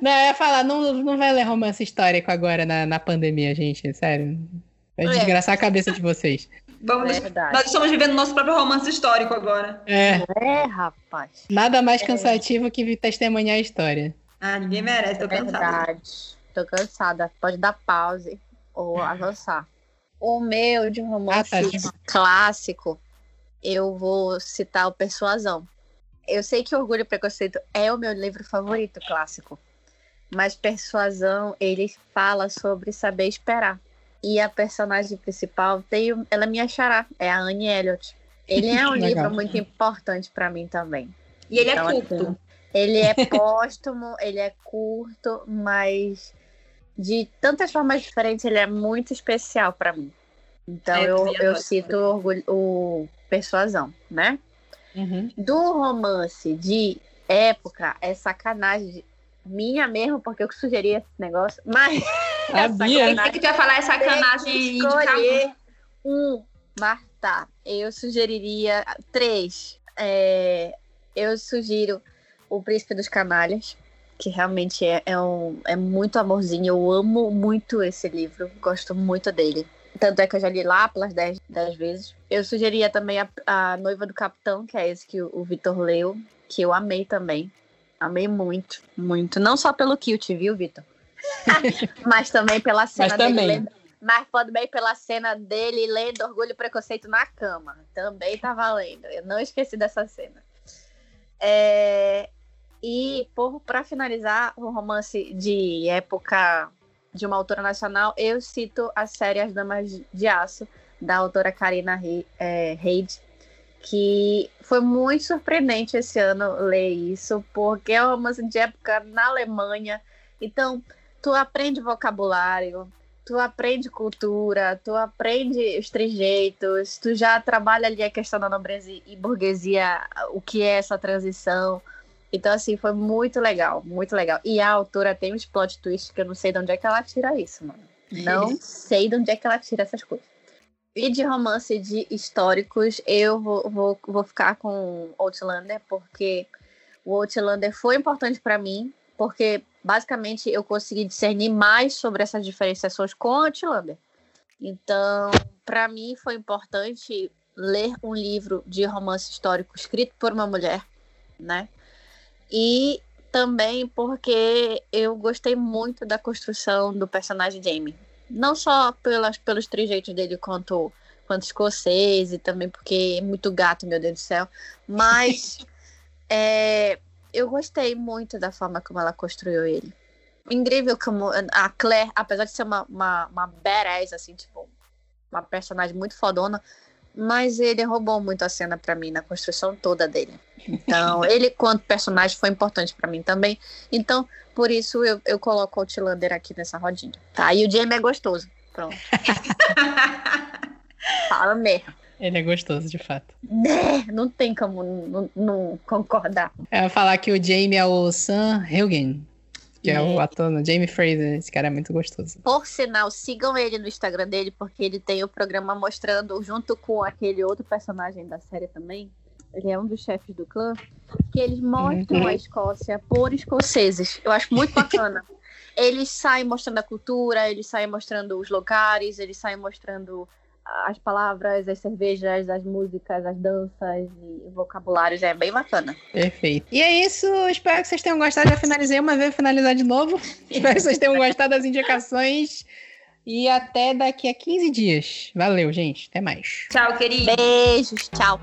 Não, eu ia falar, não, não vai ler romance histórico agora na, na pandemia, gente. Sério. Vai é. desgraçar a cabeça de vocês. Vamos, nós estamos vivendo nosso próprio romance histórico agora. É. É, rapaz. Nada mais é. cansativo que testemunhar a história. Ah, ninguém merece, tô cansada. Verdade. Tô cansada. Pode dar pause ou avançar. O meu de romance ah, tá. clássico, eu vou citar o Persuasão. Eu sei que Orgulho e Preconceito é o meu livro favorito clássico, mas Persuasão ele fala sobre saber esperar. E a personagem principal tem, ela é minha xará, é a Anne Elliot. Ele é um livro muito importante para mim também. E ele é então, é curto. Ele é póstumo, ele é curto, mas de tantas formas diferentes, ele é muito especial para mim. Então é, eu, eu cito orgulho, o Persuasão, né? Uhum. Do romance de época, é sacanagem minha mesmo, porque eu sugeri esse negócio, mas. Sabia. É que tu ia falar é sacanagem escolher um, Marta. Eu sugeriria três. É, eu sugiro O Príncipe dos Canalhas que realmente é, é, um, é muito amorzinho. Eu amo muito esse livro, gosto muito dele. Tanto é que eu já li lá pelas 10, vezes. Eu sugeria também a, a Noiva do Capitão, que é esse que o, o Vitor leu, que eu amei também. Amei muito, muito. Não só pelo Kilt, viu, Vitor? mas também pela cena mas dele. Lendo, mas também pela cena dele lendo Orgulho e Preconceito na cama. Também tá valendo. Eu não esqueci dessa cena. É, e, para finalizar, o romance de época de uma autora nacional, eu cito a série As Damas de Aço, da autora Karina é, Reid, que foi muito surpreendente esse ano ler isso, porque é um romance de época na Alemanha. Então, tu aprende vocabulário, tu aprende cultura, tu aprende os trejeitos, tu já trabalha ali a questão da nobreza e burguesia, o que é essa transição. Então, assim, foi muito legal, muito legal. E a autora tem uns plot twists que eu não sei de onde é que ela tira isso, mano. Não sei de onde é que ela tira essas coisas. E de romance de históricos, eu vou, vou, vou ficar com Outlander, porque o Outlander foi importante para mim, porque basicamente eu consegui discernir mais sobre essas diferenciações com Outlander. Então, para mim foi importante ler um livro de romance histórico escrito por uma mulher, né? E também porque eu gostei muito da construção do personagem Jamie. Não só pelas, pelos trejeitos dele quanto, quanto escocês e também porque é muito gato, meu Deus do céu. Mas é, eu gostei muito da forma como ela construiu ele. incrível como a Claire, apesar de ser uma, uma, uma badass, assim, tipo, uma personagem muito fodona, mas ele roubou muito a cena para mim na construção toda dele. Então, ele quanto personagem foi importante para mim também. Então, por isso eu, eu coloco o Outlander aqui nessa rodinha. Tá, e o Jamie é gostoso. Pronto. Fala mesmo. Ele é gostoso, de fato. Né? Não tem como não, não concordar. Ia falar que o Jamie é o Sam Hilgen, que é, o ator no Jamie Fraser. Esse cara é muito gostoso. Por sinal, sigam ele no Instagram dele, porque ele tem o programa mostrando, junto com aquele outro personagem da série também, ele é um dos chefes do clã, que eles mostram Uhum. a Escócia por escoceses. Eu acho muito bacana. eles saem mostrando a cultura, eles saem mostrando os lugares, eles saem mostrando as palavras, as cervejas, as músicas, as danças e vocabulários. É bem bacana. Perfeito. E é isso. Espero que vocês tenham gostado. Já finalizei uma vez, vou finalizar de novo. Espero que vocês tenham gostado das indicações. E até daqui a 15 dias. Valeu, gente. Até mais. Tchau, querido. Beijos, tchau.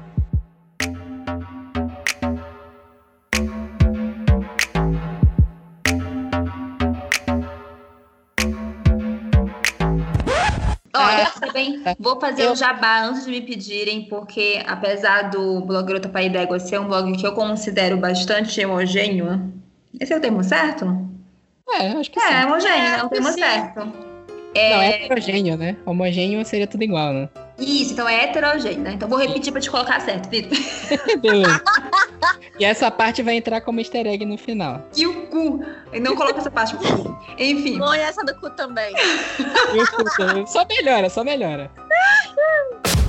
Olha, também vou fazer Eu- o jabá antes de me pedirem, porque apesar do blog Grota Pai d'Égua ser um blog que eu considero bastante homogêneo, esse é o termo certo? É, acho que É, sim. homogêneo, É, é o termo sim. certo. Não, é heterogêneo, né? Homogêneo seria tudo igual, né? Isso, então é heterogêneo, né? Então vou repetir pra te colocar certo, Vitor. Beleza. e essa parte vai entrar como easter egg no final. E o cu. Eu não coloco essa parte. Enfim. Põe essa do cu também. Só melhora, só melhora.